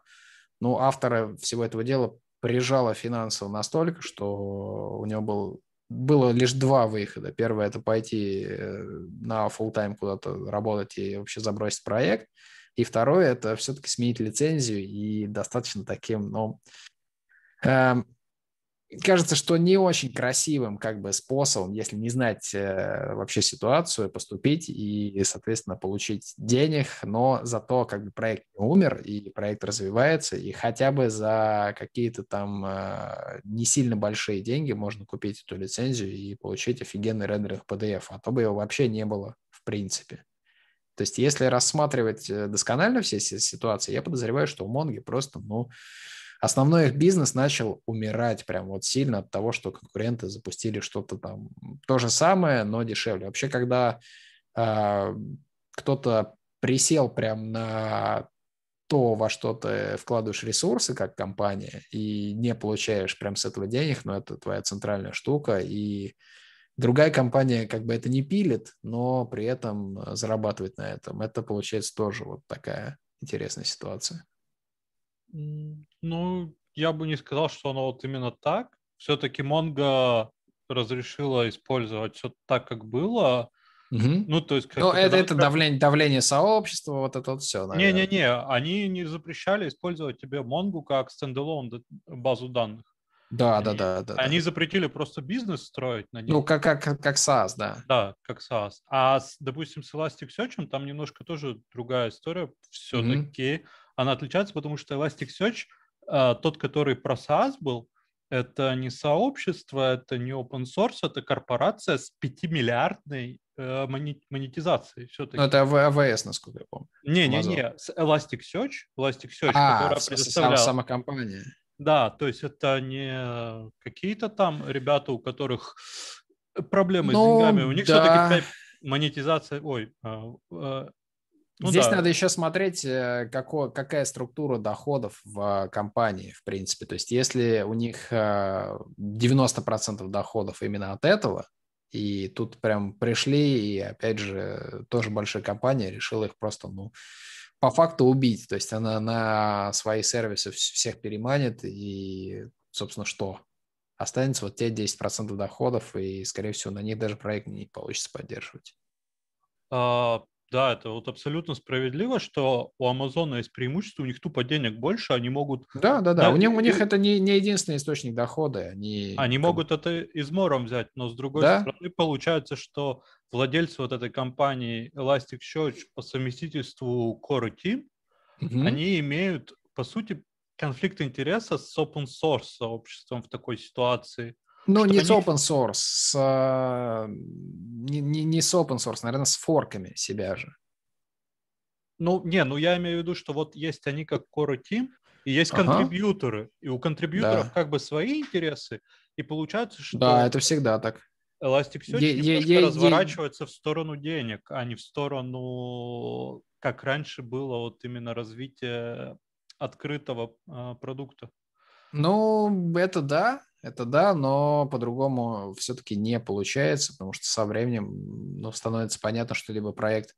Speaker 1: ну, автора всего этого дела прижало финансово настолько, что у него был было лишь два выхода. Первое – это пойти э, на full time куда-то работать и вообще забросить проект – И второе – это все-таки сменить лицензию и достаточно таким, ну, эм, кажется, что не очень красивым как бы способом, если не знать э, вообще ситуацию, поступить и, соответственно, получить денег, но зато как бы проект не умер, и проект развивается, и хотя бы за какие-то там э, не сильно большие деньги можно купить эту лицензию и получить офигенный рендеринг PDF, а то бы его вообще не было в принципе. То есть если рассматривать э, досконально все ситуации, я подозреваю, что у Монги просто, ну, основной их бизнес начал умирать прям вот сильно от того, что конкуренты запустили что-то там то же самое, но дешевле. Вообще, когда э, кто-то присел прям на то, во что ты вкладываешь ресурсы как компания, и не получаешь прям с этого денег, но это твоя центральная штука, и другая компания как бы это не пилит, но при этом зарабатывает на этом. Это получается тоже вот такая интересная ситуация.
Speaker 2: Ну, я бы не сказал, что оно вот именно так. Все-таки Mongo разрешила использовать все так, как было.
Speaker 1: Угу. Ну, то есть... Ну, это, это давление, давление сообщества, вот это вот все,
Speaker 2: Не-не-не, они не запрещали использовать тебе Mongo как стендалон базу данных.
Speaker 1: Да, да, да, да.
Speaker 2: Они да. запретили просто бизнес строить на
Speaker 1: ней. Ну, как, как, как SaaS, да.
Speaker 2: Да, как SaaS. А, с, допустим, с Elasticsearch там немножко тоже другая история. Все-таки mm-hmm она отличается, потому что Elasticsearch, а, тот, который про SaaS был, это не сообщество, это не open source, это корпорация с 5-миллиардной э, монетизацией все-таки. Ну,
Speaker 1: это АВС, насколько я помню.
Speaker 2: Не-не-не, Elasticsearch, Elasticsearch,
Speaker 1: а, которая предоставляла... сама компания.
Speaker 2: Да, то есть это не какие-то там ребята, у которых проблемы ну, с деньгами, у них да. все-таки монетизация, ой, а, а,
Speaker 1: ну, Здесь да. надо еще смотреть, э, какой, какая структура доходов в компании, в принципе. То есть если у них 90% э, доходов именно от этого, и тут прям пришли, и опять же, тоже большая компания решила их просто, ну, по факту убить. То есть она на свои сервисы всех переманит, и, собственно, что? Останется вот те 10% доходов, и, скорее всего, на них даже проект не получится поддерживать.
Speaker 2: А, да, это вот абсолютно справедливо, что у Амазона есть преимущество, у них тупо денег больше, они могут...
Speaker 1: Да, да, да, да у, них, у них это не, не единственный источник дохода. Они,
Speaker 2: они могут это измором взять, но с другой да? стороны получается, что владельцы вот этой компании Elasticsearch по совместительству Core Team, угу. они имеют, по сути, конфликт интереса с open source сообществом в такой ситуации.
Speaker 1: Ну, не они... с open source, с, а, не, не, не с open source, наверное, с форками себя же.
Speaker 2: Ну, не, ну я имею в виду, что вот есть они как core team, и есть ага. контрибьюторы, и у контрибьюторов да. как бы свои интересы, и получается, что...
Speaker 1: Да, это всегда так.
Speaker 2: Elasticsearch е- немножко е- разворачивается е- в сторону денег, а не в сторону, как раньше было, вот именно развитие открытого э, продукта.
Speaker 1: Ну, это да, это да, но по-другому все-таки не получается, потому что со временем ну, становится понятно, что либо проект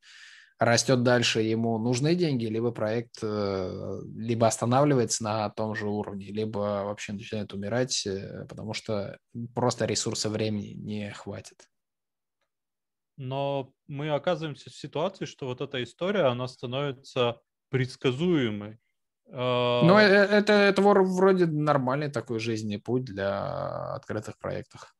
Speaker 1: растет дальше, ему нужны деньги, либо проект э, либо останавливается на том же уровне, либо вообще начинает умирать, э, потому что просто ресурса времени не хватит.
Speaker 2: Но мы оказываемся в ситуации, что вот эта история, она становится предсказуемой.
Speaker 1: Ну, э, э, это, это вроде нормальный такой жизненный путь для открытых проектов.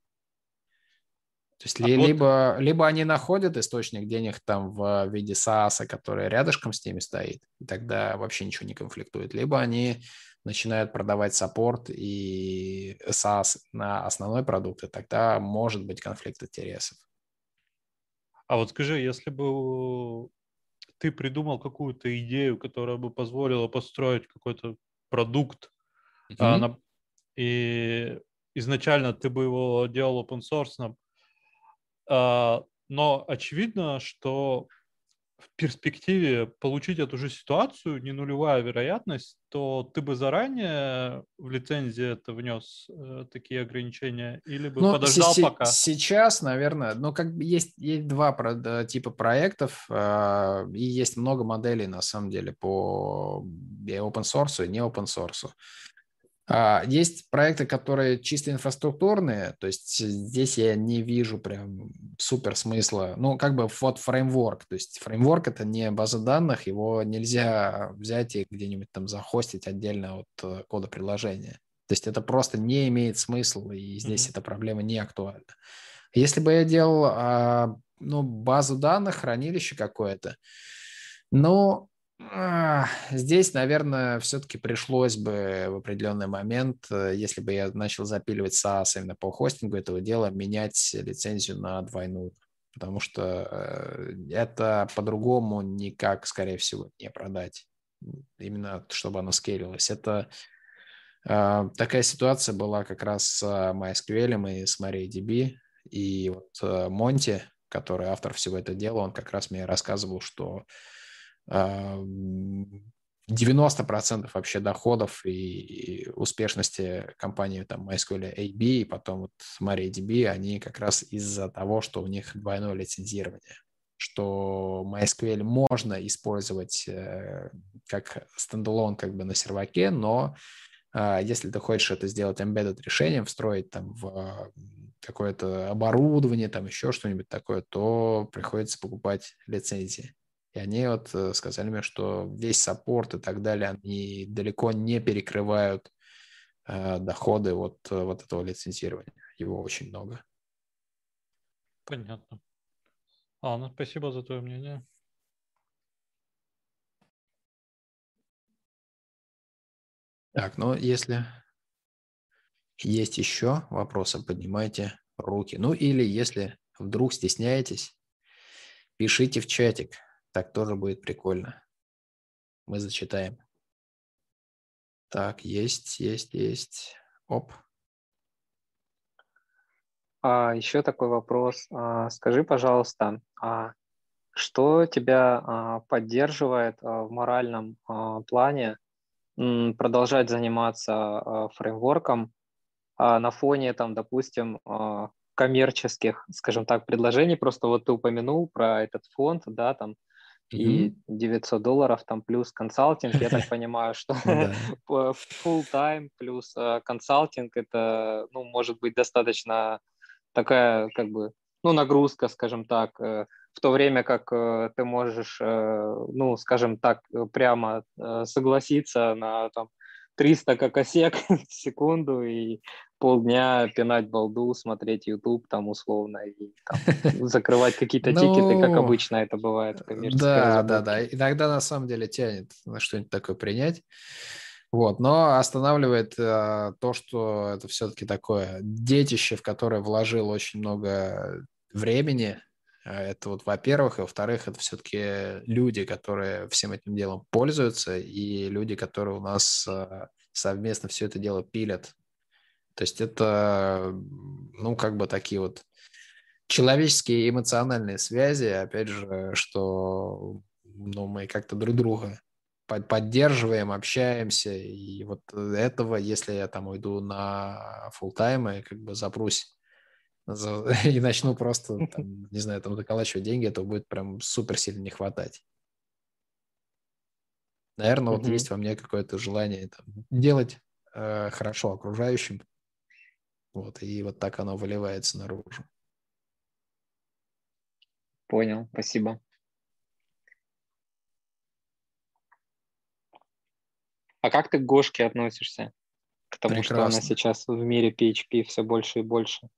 Speaker 1: То есть а либо, вот... либо они находят источник денег там в виде SaaS, который рядышком с ними стоит, и тогда вообще ничего не конфликтует, либо они начинают продавать саппорт и SaaS на основной продукт, и тогда может быть конфликт интересов.
Speaker 2: А вот скажи, если бы ты придумал какую-то идею, которая бы позволила построить какой-то продукт, mm-hmm. а, на, и изначально ты бы его делал open source, но очевидно, что в перспективе получить эту же ситуацию, не нулевая вероятность, то ты бы заранее в лицензии это внес э, такие ограничения или бы ну, подождал с- пока?
Speaker 1: Сейчас, наверное, ну как бы есть, есть два про- типа проектов э, и есть много моделей на самом деле по и open source и не open source. А, есть проекты, которые чисто инфраструктурные, то есть здесь я не вижу прям супер смысла. Ну, как бы вот фреймворк, то есть фреймворк это не база данных, его нельзя взять и где-нибудь там захостить отдельно от э, кода приложения. То есть это просто не имеет смысла, и здесь mm-hmm. эта проблема не актуальна. Если бы я делал а, ну, базу данных, хранилище какое-то, ну, Здесь, наверное, все-таки пришлось бы в определенный момент, э, если бы я начал запиливать SaaS именно по хостингу этого дела, менять лицензию на двойную, потому что э, это по-другому никак, скорее всего, не продать, именно чтобы оно скейлилось. Это э, такая ситуация была как раз с MySQL и с MariaDB, и вот Монти, который автор всего этого дела, он как раз мне рассказывал, что 90% вообще доходов и успешности компании там MySQL AB и потом вот MariaDB, они как раз из-за того, что у них двойное лицензирование что MySQL можно использовать э, как standalone как бы на серваке, но э, если ты хочешь это сделать embedded решением, встроить там в какое-то оборудование, там еще что-нибудь такое, то приходится покупать лицензии. И они вот э, сказали мне, что весь саппорт и так далее, они далеко не перекрывают э, доходы от э, вот этого лицензирования. Его очень много.
Speaker 2: Понятно. Ладно, спасибо за твое мнение.
Speaker 1: Так, ну если есть еще вопросы, поднимайте руки. Ну или если вдруг стесняетесь, пишите в чатик. Так тоже будет прикольно. Мы зачитаем. Так, есть, есть, есть. Оп.
Speaker 4: А, еще такой вопрос. А, скажи, пожалуйста, а что тебя а, поддерживает а, в моральном а, плане м, продолжать заниматься а, фреймворком а, на фоне, там, допустим, а, коммерческих, скажем так, предложений? Просто вот ты упомянул про этот фонд, да, там, и 900 долларов там плюс консалтинг. Я так понимаю, что full time плюс э, консалтинг это, ну, может быть достаточно такая, как бы, ну, нагрузка, скажем так, э, в то время как э, ты можешь, ну, скажем так, прямо согласиться на там 300 кокосек в секунду и полдня пинать балду, смотреть YouTube там условно и там, закрывать какие-то тикеты, как ну, обычно это бывает в
Speaker 1: Да, да, да. Иногда на самом деле тянет на что-нибудь такое принять. Вот, но останавливает э, то, что это все-таки такое детище, в которое вложил очень много времени. Это вот, во-первых, и во-вторых, это все-таки люди, которые всем этим делом пользуются, и люди, которые у нас э, совместно все это дело пилят то есть это, ну, как бы такие вот человеческие эмоциональные связи, опять же, что ну, мы как-то друг друга поддерживаем, общаемся, и вот этого, если я там уйду на full тайм и как бы запрусь и начну просто, там, не знаю, там заколачивать деньги, то будет прям супер сильно не хватать. Наверное, вот есть во мне какое-то желание там, делать э, хорошо окружающим, вот, и вот так оно выливается наружу.
Speaker 4: Понял, спасибо. А как ты к Гошке относишься? К тому, Прекрасно. что она сейчас в мире PHP все больше и больше.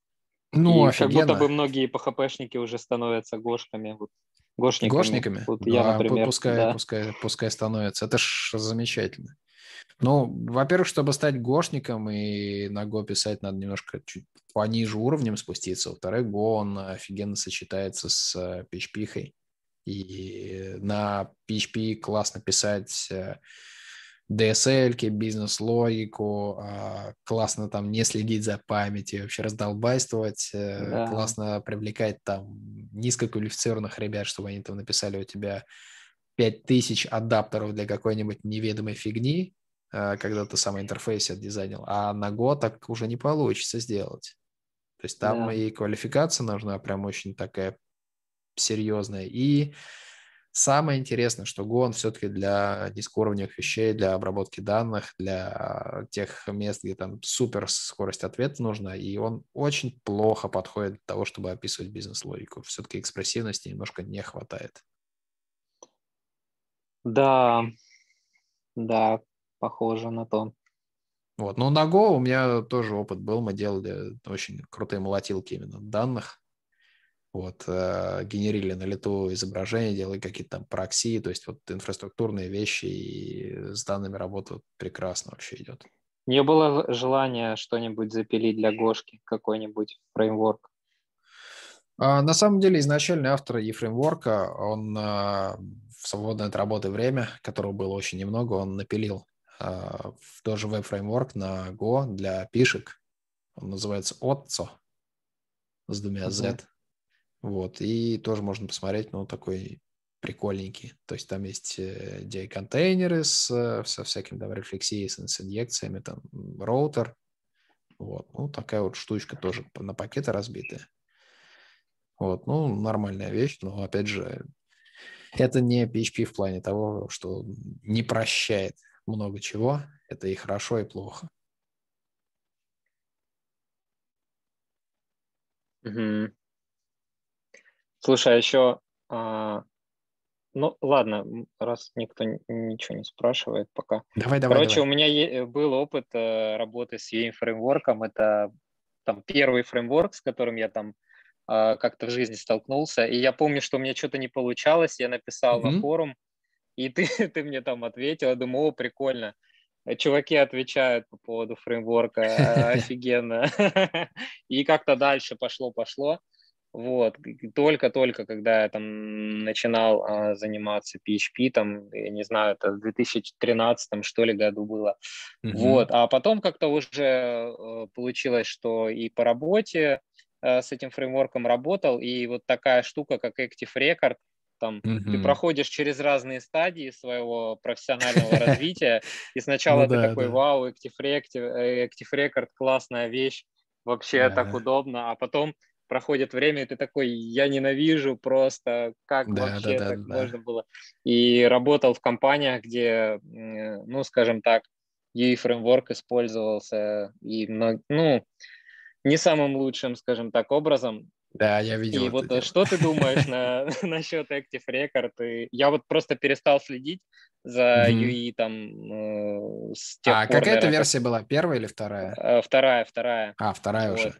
Speaker 4: Ну, и офигенно. как будто бы многие PHP-шники уже становятся Гошками. Вот, гошниками.
Speaker 1: Гошниками? Вот я, например. Пускай, да. пускай, пускай становятся. Это ж замечательно. Ну, во-первых, чтобы стать гошником и на Go писать, надо немножко чуть пониже уровнем спуститься. Во-вторых, Go, он офигенно сочетается с PHP. Э, и на PHP классно писать э, DSL, бизнес-логику, а, классно там не следить за памятью, вообще раздолбайствовать, э, да. классно привлекать там низкоквалифицированных ребят, чтобы они там написали у тебя 5000 адаптеров для какой-нибудь неведомой фигни, когда ты сам интерфейс отдизайнил, а на год так уже не получится сделать. То есть там да. и квалификация нужна прям очень такая серьезная, и Самое интересное, что Go, он все-таки для низкоуровневых вещей, для обработки данных, для тех мест, где там супер скорость ответа нужна, и он очень плохо подходит для того, чтобы описывать бизнес-логику. Все-таки экспрессивности немножко не хватает.
Speaker 4: Да, да, похоже на то.
Speaker 1: Вот. Но на Go у меня тоже опыт был. Мы делали очень крутые молотилки именно данных. Вот, э, генерили на лету изображения, делали какие-то там прокси, то есть вот инфраструктурные вещи и с данными работают прекрасно вообще идет.
Speaker 4: Не было желания что-нибудь запилить для Гошки, какой-нибудь фреймворк?
Speaker 1: А, на самом деле изначальный автор e-фреймворка, он а, в свободное от работы время, которого было очень немного, он напилил в тоже веб-фреймворк на Go для пишек. Он называется Otso с двумя Z. Uh-huh. Вот, и тоже можно посмотреть, ну, такой прикольненький. То есть там есть DI-контейнеры с, со всякими там рефлексией, с, с инъекциями, там роутер. Вот, ну, такая вот штучка тоже на пакеты разбитая. Вот, ну, нормальная вещь, но, опять же, это не PHP в плане того, что не прощает много чего. Это и хорошо, и плохо.
Speaker 4: Угу. Слушай, а еще, а, ну ладно, раз никто ничего не спрашивает пока.
Speaker 1: Давай, давай.
Speaker 4: Короче,
Speaker 1: давай.
Speaker 4: у меня был опыт э, работы с UAM фреймворком. Это там первый фреймворк, с которым я там э, как-то в жизни столкнулся. И я помню, что у меня что-то не получалось. Я написал mm-hmm. на форум, и ты, ты мне там ответил. Я думаю, о, прикольно. Чуваки отвечают по поводу фреймворка, офигенно. И как-то дальше пошло-пошло. Вот, только-только, когда я там начинал а, заниматься PHP, там, я не знаю, это в 2013 что ли году было. Mm-hmm. Вот, а потом как-то уже э, получилось, что и по работе э, с этим фреймворком работал, и вот такая штука, как Active Record, там mm-hmm. ты проходишь через разные стадии своего профессионального развития, и сначала ну ты такой, вау, Active Record, классная вещь, вообще так удобно, а потом проходит время, и ты такой, я ненавижу просто, как да, вообще да, да, так да. можно было. И работал в компаниях, где, ну, скажем так, UI фреймворк использовался и, ну, не самым лучшим, скажем так, образом.
Speaker 1: Да, я видел.
Speaker 4: И вот дело. что ты думаешь на, насчет Active Record? И я вот просто перестал следить за mm-hmm. UI там э,
Speaker 1: с тех А пор, какая это версия была? Первая или вторая?
Speaker 4: Э, вторая, вторая.
Speaker 1: А, вторая вот. уже.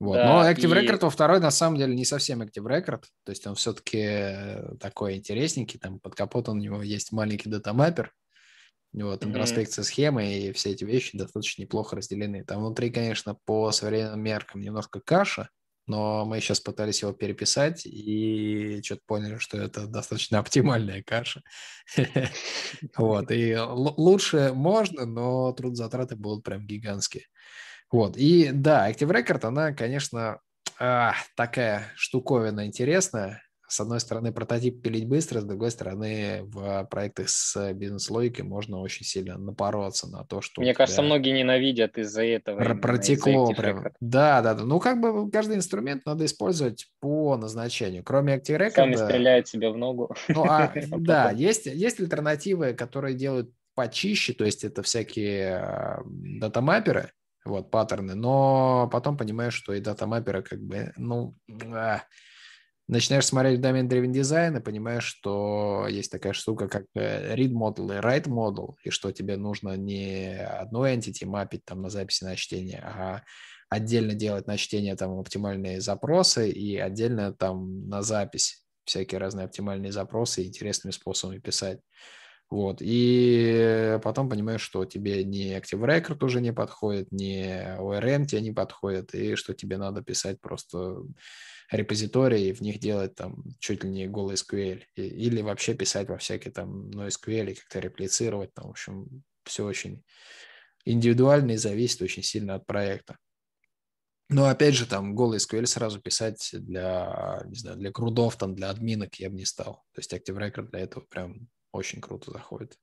Speaker 1: Вот. Да, Но Active и... Record во второй на самом деле не совсем Active Record, то есть он все-таки такой интересненький, там под капотом у него есть маленький датамаппер, вот, интроспекция mm-hmm. схемы и все эти вещи достаточно неплохо разделены. Там внутри, конечно, по современным меркам немножко каша, но мы сейчас пытались его переписать и что-то поняли, что это достаточно оптимальная каша. Вот, и лучше можно, но трудозатраты будут прям гигантские. Вот, и да, Active Record, она, конечно, такая штуковина интересная. С одной стороны, прототип пилить быстро, с другой стороны, в проектах с бизнес-логикой можно очень сильно напороться на то, что...
Speaker 4: Мне кажется, многие ненавидят из-за этого.
Speaker 1: Про- протекло из прям. Да, да, да. Ну, как бы каждый инструмент надо использовать по назначению. Кроме Active Record...
Speaker 4: Сами стреляют себе в ногу.
Speaker 1: Ну, а, да, есть, есть альтернативы, которые делают почище, то есть это всякие а, датамаперы, вот, паттерны, но потом понимаешь, что и датамаперы как бы, ну, а, начинаешь смотреть domain-driven design и понимаешь, что есть такая штука, как э, read model и write model, и что тебе нужно не одну entity мапить там на записи на чтение, а отдельно делать на чтение там оптимальные запросы и отдельно там на запись всякие разные оптимальные запросы интересными способами писать. Вот. И потом понимаешь, что тебе ни Active Record уже не подходит, ни ORM тебе не подходит, и что тебе надо писать просто репозитории в них делать там чуть ли не голый SQL. Или вообще писать во всякие там NoSQL и как-то реплицировать. Там, в общем, все очень индивидуально и зависит очень сильно от проекта. Но опять же, там голый SQL сразу писать для, не знаю, для крудов, там, для админок я бы не стал. То есть Active Record для этого прям очень круто заходит.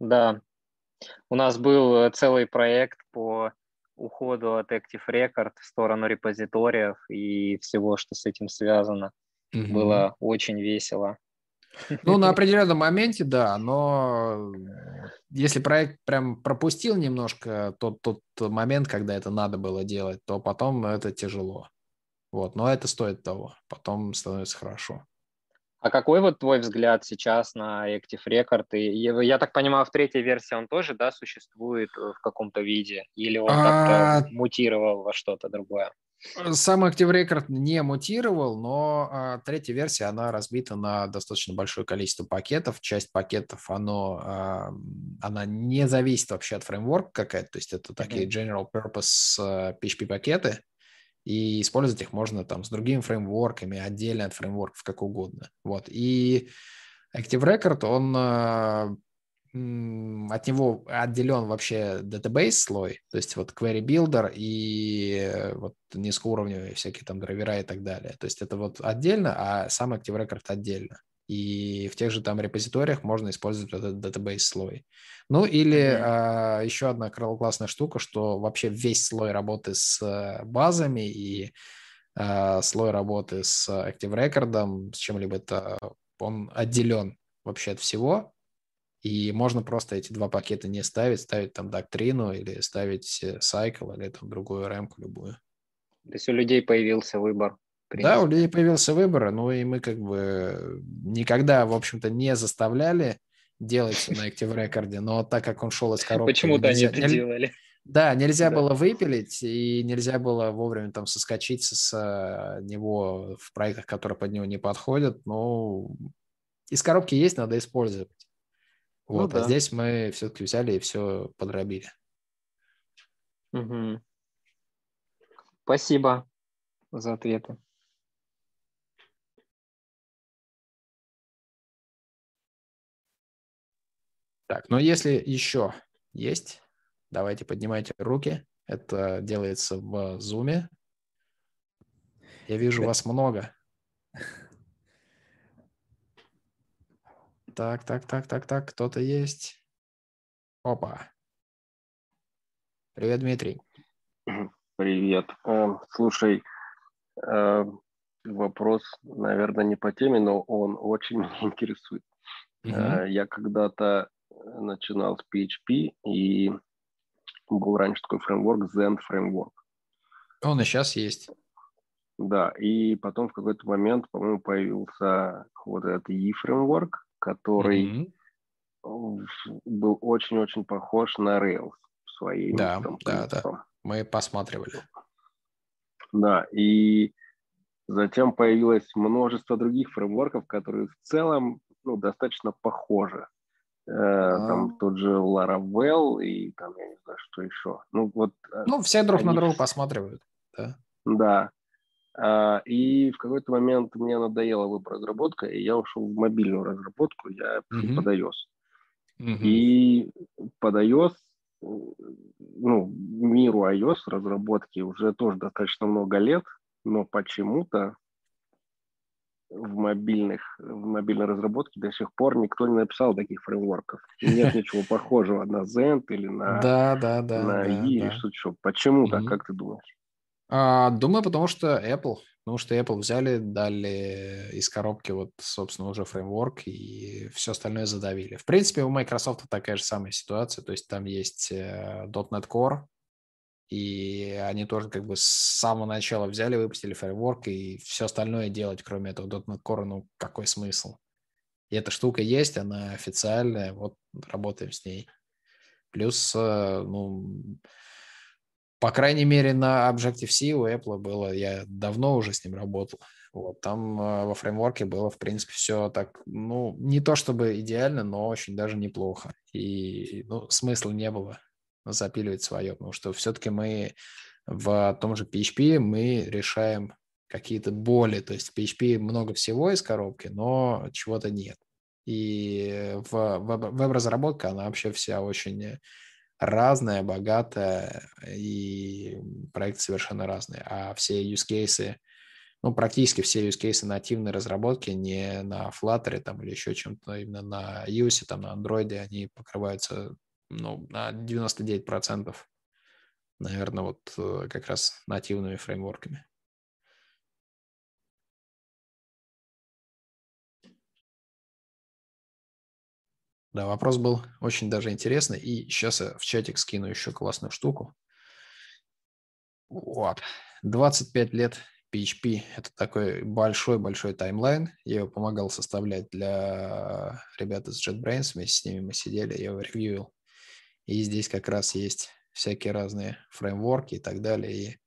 Speaker 4: Да. У нас был э, целый проект по уходу от Active Record в сторону репозиториев и всего, что с этим связано. Угу. Было очень весело.
Speaker 1: Ну, на определенном моменте, да, но если проект прям пропустил немножко тот, тот момент, когда это надо было делать, то потом это тяжело. Вот, но это стоит того. Потом становится хорошо.
Speaker 4: А какой вот твой взгляд сейчас на Active Record? И я так понимаю, в третьей версии он тоже, да, существует в каком-то виде? Или он как-то а, мутировал во что-то другое?
Speaker 1: Сам Active Record не мутировал, но а, третья версия, она разбита на достаточно большое количество пакетов. Часть пакетов, оно, а, она не зависит вообще от фреймворка какая-то, то есть это такие general purpose PHP-пакеты, а, и использовать их можно там с другими фреймворками, отдельно от фреймворков, как угодно. Вот. И Active Record, он а, от него отделен вообще database слой, то есть вот query builder и э, вот низкоуровневые всякие там драйвера и так далее. То есть это вот отдельно, а сам Active Record отдельно. И в тех же там репозиториях можно использовать этот database слой. Ну или mm-hmm. а, еще одна классная штука, что вообще весь слой работы с э, базами и а, слой работы с Active Record, с чем-либо это он отделен вообще от всего, и можно просто эти два пакета не ставить, ставить там доктрину или ставить cycle или там другую ремку любую.
Speaker 4: То есть у людей появился выбор.
Speaker 1: Да, у людей появился выбор, ну и мы как бы никогда, в общем-то, не заставляли делать на Active Record, но так как он шел из коробки...
Speaker 4: Почему-то они это делали.
Speaker 1: Да, нельзя да. было выпилить, и нельзя было вовремя там соскочить с него в проектах, которые под него не подходят. Ну, из коробки есть, надо использовать. Ну вот, ну, да. а здесь мы все-таки взяли и все подробили.
Speaker 4: Угу. Спасибо за ответы.
Speaker 1: Так, ну если еще есть, давайте поднимайте руки. Это делается в Zoom. Я вижу вас много. Так, так, так, так, так, кто-то есть. Опа. Привет, Дмитрий.
Speaker 5: Привет. Слушай, э, вопрос, наверное, не по теме, но он очень меня интересует. Угу. Я когда-то начинал с PHP, и был раньше такой фреймворк, Zen Framework.
Speaker 1: Он и сейчас есть.
Speaker 5: Да, и потом в какой-то момент, по-моему, появился вот этот E-фреймворк, который mm-hmm. был очень-очень похож на Rails своей.
Speaker 1: Да, там, да, да. Мы посматривали.
Speaker 5: Да, и затем появилось множество других фреймворков, которые в целом ну, достаточно похожи. Uh-huh. Там тот же Laravel и там, я не знаю, что еще. Ну, вот,
Speaker 1: э, ну все друг на друга посматривают. Да.
Speaker 5: Да. А, и в какой-то момент мне надоела веб-разработка, и я ушел в мобильную разработку, я uh-huh. под iOS. Uh-huh. И под iOS, ну, миру iOS разработки уже тоже достаточно много лет, но почему-то в мобильных, в мобильной разработке до сих пор никто не написал таких фреймворков. Нет ничего похожего на Zend или на,
Speaker 1: да, да, да,
Speaker 5: на
Speaker 1: да,
Speaker 5: E да. или что-то. Почему так, как ты думаешь?
Speaker 1: А, думаю, потому что Apple. Потому что Apple взяли, дали из коробки вот, собственно, уже фреймворк и все остальное задавили. В принципе, у Microsoft такая же самая ситуация. То есть там есть э, .NET Core, и они тоже как бы с самого начала взяли, выпустили фреймворк, и все остальное делать, кроме этого .NET Core, ну, какой смысл? И эта штука есть, она официальная, вот работаем с ней. Плюс, э, ну, по крайней мере, на Objective-C у Apple было, я давно уже с ним работал. Вот, там э, во фреймворке было, в принципе, все так, ну, не то чтобы идеально, но очень даже неплохо. И, ну, смысла не было запиливать свое, потому что все-таки мы в том же PHP мы решаем какие-то боли, то есть в PHP много всего из коробки, но чего-то нет. И в веб-разработка, она вообще вся очень разная, богатая, и проекты совершенно разные. А все use cases, ну, практически все use cases нативной разработки не на Flutter там, или еще чем-то, именно на iOS, там, на Android, они покрываются ну, на 99%, наверное, вот э, как раз нативными фреймворками. Да, вопрос был очень даже интересный. И сейчас я в чатик скину еще классную штуку. Вот. 25 лет PHP – это такой большой-большой таймлайн. Я его помогал составлять для ребят из JetBrains. Вместе с ними мы сидели, я его ревьюил. И здесь как раз есть всякие разные фреймворки и так далее. И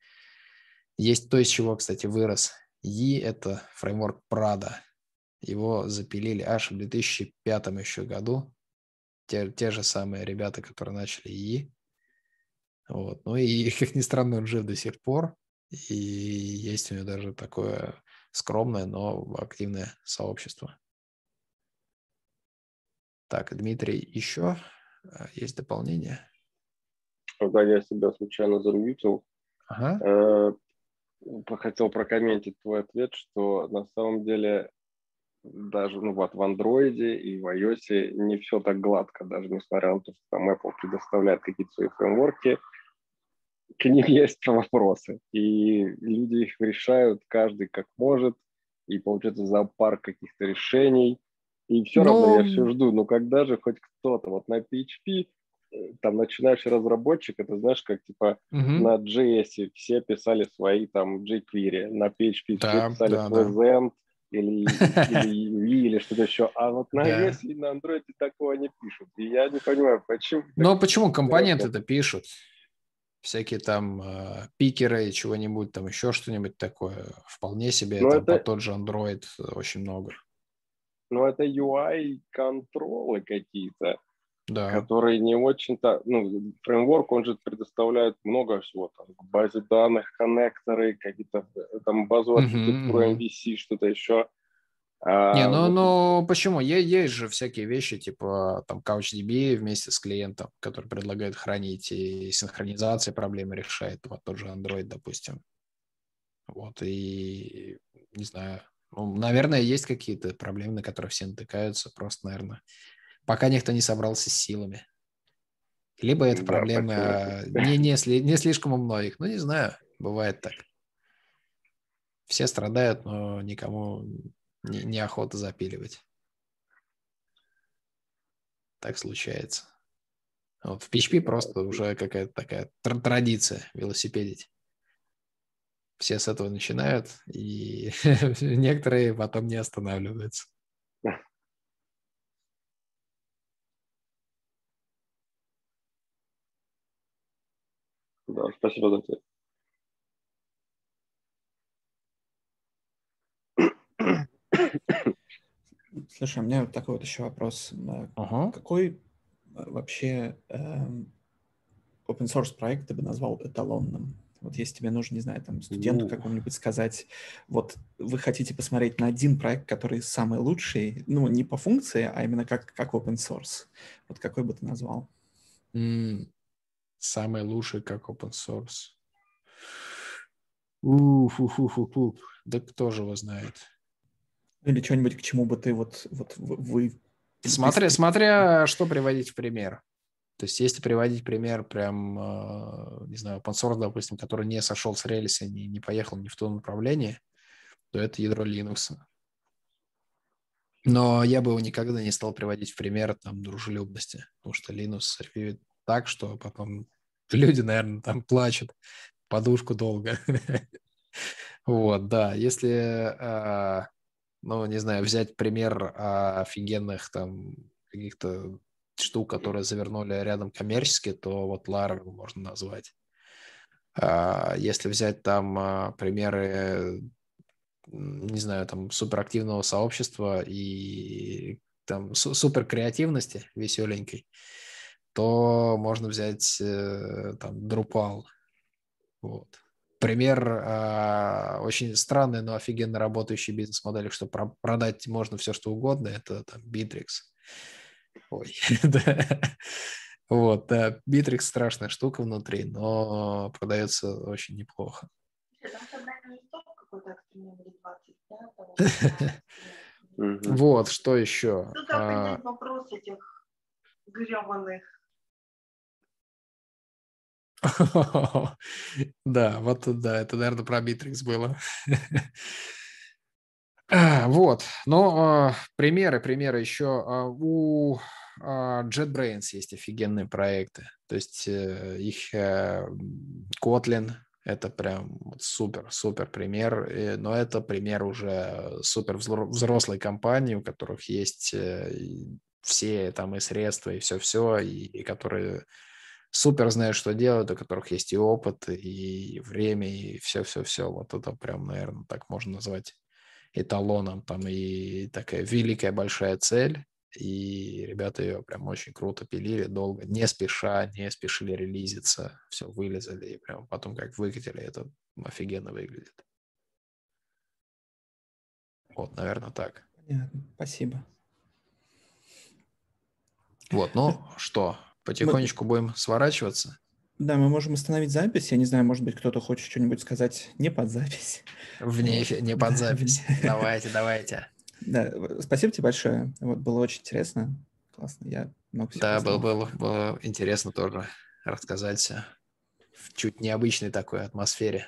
Speaker 1: есть то, из чего, кстати, вырос E – это фреймворк Prada. Его запилили аж в 2005 еще году. Те, те же самые ребята, которые начали E. Вот. Ну и, как ни странно, он жив до сих пор. И есть у него даже такое скромное, но активное сообщество. Так, Дмитрий, еще есть дополнение?
Speaker 5: Когда я себя случайно замьютил, ага. э, хотел прокомментить твой ответ, что на самом деле даже ну вот в андроиде и в iOS не все так гладко, даже несмотря на то, что там Apple предоставляет какие-то свои фреймворки, к ним есть вопросы, и люди их решают каждый как может, и получается зоопарк каких-то решений, и все Но... равно я все жду, но когда же хоть кто-то вот на PHP э, там начинающий разработчик, это знаешь, как типа угу. на JS все писали свои там jQuery, на PHP да, все писали да, свой да. Zend или, или или что-то еще, а вот на iOS и на Android такого не пишут. И я не понимаю, почему.
Speaker 1: Но почему компоненты это пишут? всякие там э, пикеры, чего-нибудь, там еще что-нибудь такое. Вполне себе, Но это, это... тот же Android очень много.
Speaker 5: Ну, это UI-контролы какие-то, да. которые не очень-то... Ну, фреймворк, он же предоставляет много всего. Там, базе данных, коннекторы, какие-то там базовую архитектуру uh-huh, MVC, что-то еще.
Speaker 1: А, не, ну, вот... ну почему? Есть же всякие вещи, типа там CouchDB вместе с клиентом, который предлагает хранить и синхронизация проблемы решает, вот тот же Android, допустим. Вот, и не знаю, ну, наверное, есть какие-то проблемы, на которые все натыкаются, просто, наверное, пока никто не собрался с силами. Либо это да, проблемы не, не, не слишком у многих, ну, не знаю, бывает так. Все страдают, но никому не, неохота запиливать. Так случается. Вот в PHP просто уже какая-то такая традиция велосипедить. Все с этого начинают, и некоторые потом не останавливаются.
Speaker 5: Да, спасибо за ответ.
Speaker 6: Слушай, у меня такой вот еще вопрос. Ага. Какой э, вообще э, open source проект ты бы назвал эталонным? Вот если тебе нужно, не знаю, там, студенту какому-нибудь сказать, вот вы хотите посмотреть на один проект, который самый лучший, ну, не по функции, а именно как, как open source. Вот какой бы ты назвал?
Speaker 1: Mm, самый лучший как open source. Ух-ух-ух-ух. Да кто же его знает?
Speaker 6: Или что-нибудь, к чему бы ты вот, вот вы...
Speaker 1: Смотря, смотря что приводить в пример. То есть если приводить пример прям, э, не знаю, open допустим, который не сошел с рельса, не, не поехал ни в то направление, то это ядро Linux. Но я бы его никогда не стал приводить в пример там дружелюбности, потому что Linux ревьюет так, что потом люди, наверное, там плачут подушку долго. Вот, да. Если а, ну, не знаю, взять пример офигенных там каких-то штук, которые завернули рядом коммерчески, то вот Laravel можно назвать. А если взять там а, примеры, не знаю, там суперактивного сообщества и там супер креативности веселенькой, то можно взять э, там Drupal. Вот пример э, очень странной, но офигенно работающей бизнес-модели, что про- продать можно все, что угодно, это там Bittrex. Ой, да. Вот, да, Bittrex страшная штука внутри, но продается очень неплохо. Вот, что еще?
Speaker 7: Ну, а... вопрос этих гребаных
Speaker 1: Да, вот да, это, наверное, про Битрикс было. А, вот, но а, примеры, примеры еще. А, у а, JetBrains есть офигенные проекты. То есть э, их э, Kotlin — это прям супер, супер пример. Но это пример уже супер взрослой компании, у которых есть все там и средства, и все-все, и, и которые супер знают, что делают, у которых есть и опыт, и время, и все-все-все. Вот это прям, наверное, так можно назвать эталоном. Там и такая великая большая цель, и ребята ее прям очень круто пилили, долго, не спеша, не спешили релизиться, все вылезали, и прям потом как выкатили, это офигенно выглядит. Вот, наверное, так.
Speaker 6: Понятно, спасибо.
Speaker 1: Вот, ну что, потихонечку мы... будем сворачиваться.
Speaker 6: Да, мы можем остановить запись. Я не знаю, может быть, кто-то хочет что-нибудь сказать не под запись.
Speaker 1: Вне, не под запись. Давайте, давайте.
Speaker 6: Да, спасибо тебе большое. Вот было очень интересно. Классно. Я
Speaker 1: много всего Да, было, было, было интересно тоже рассказать в чуть необычной такой атмосфере.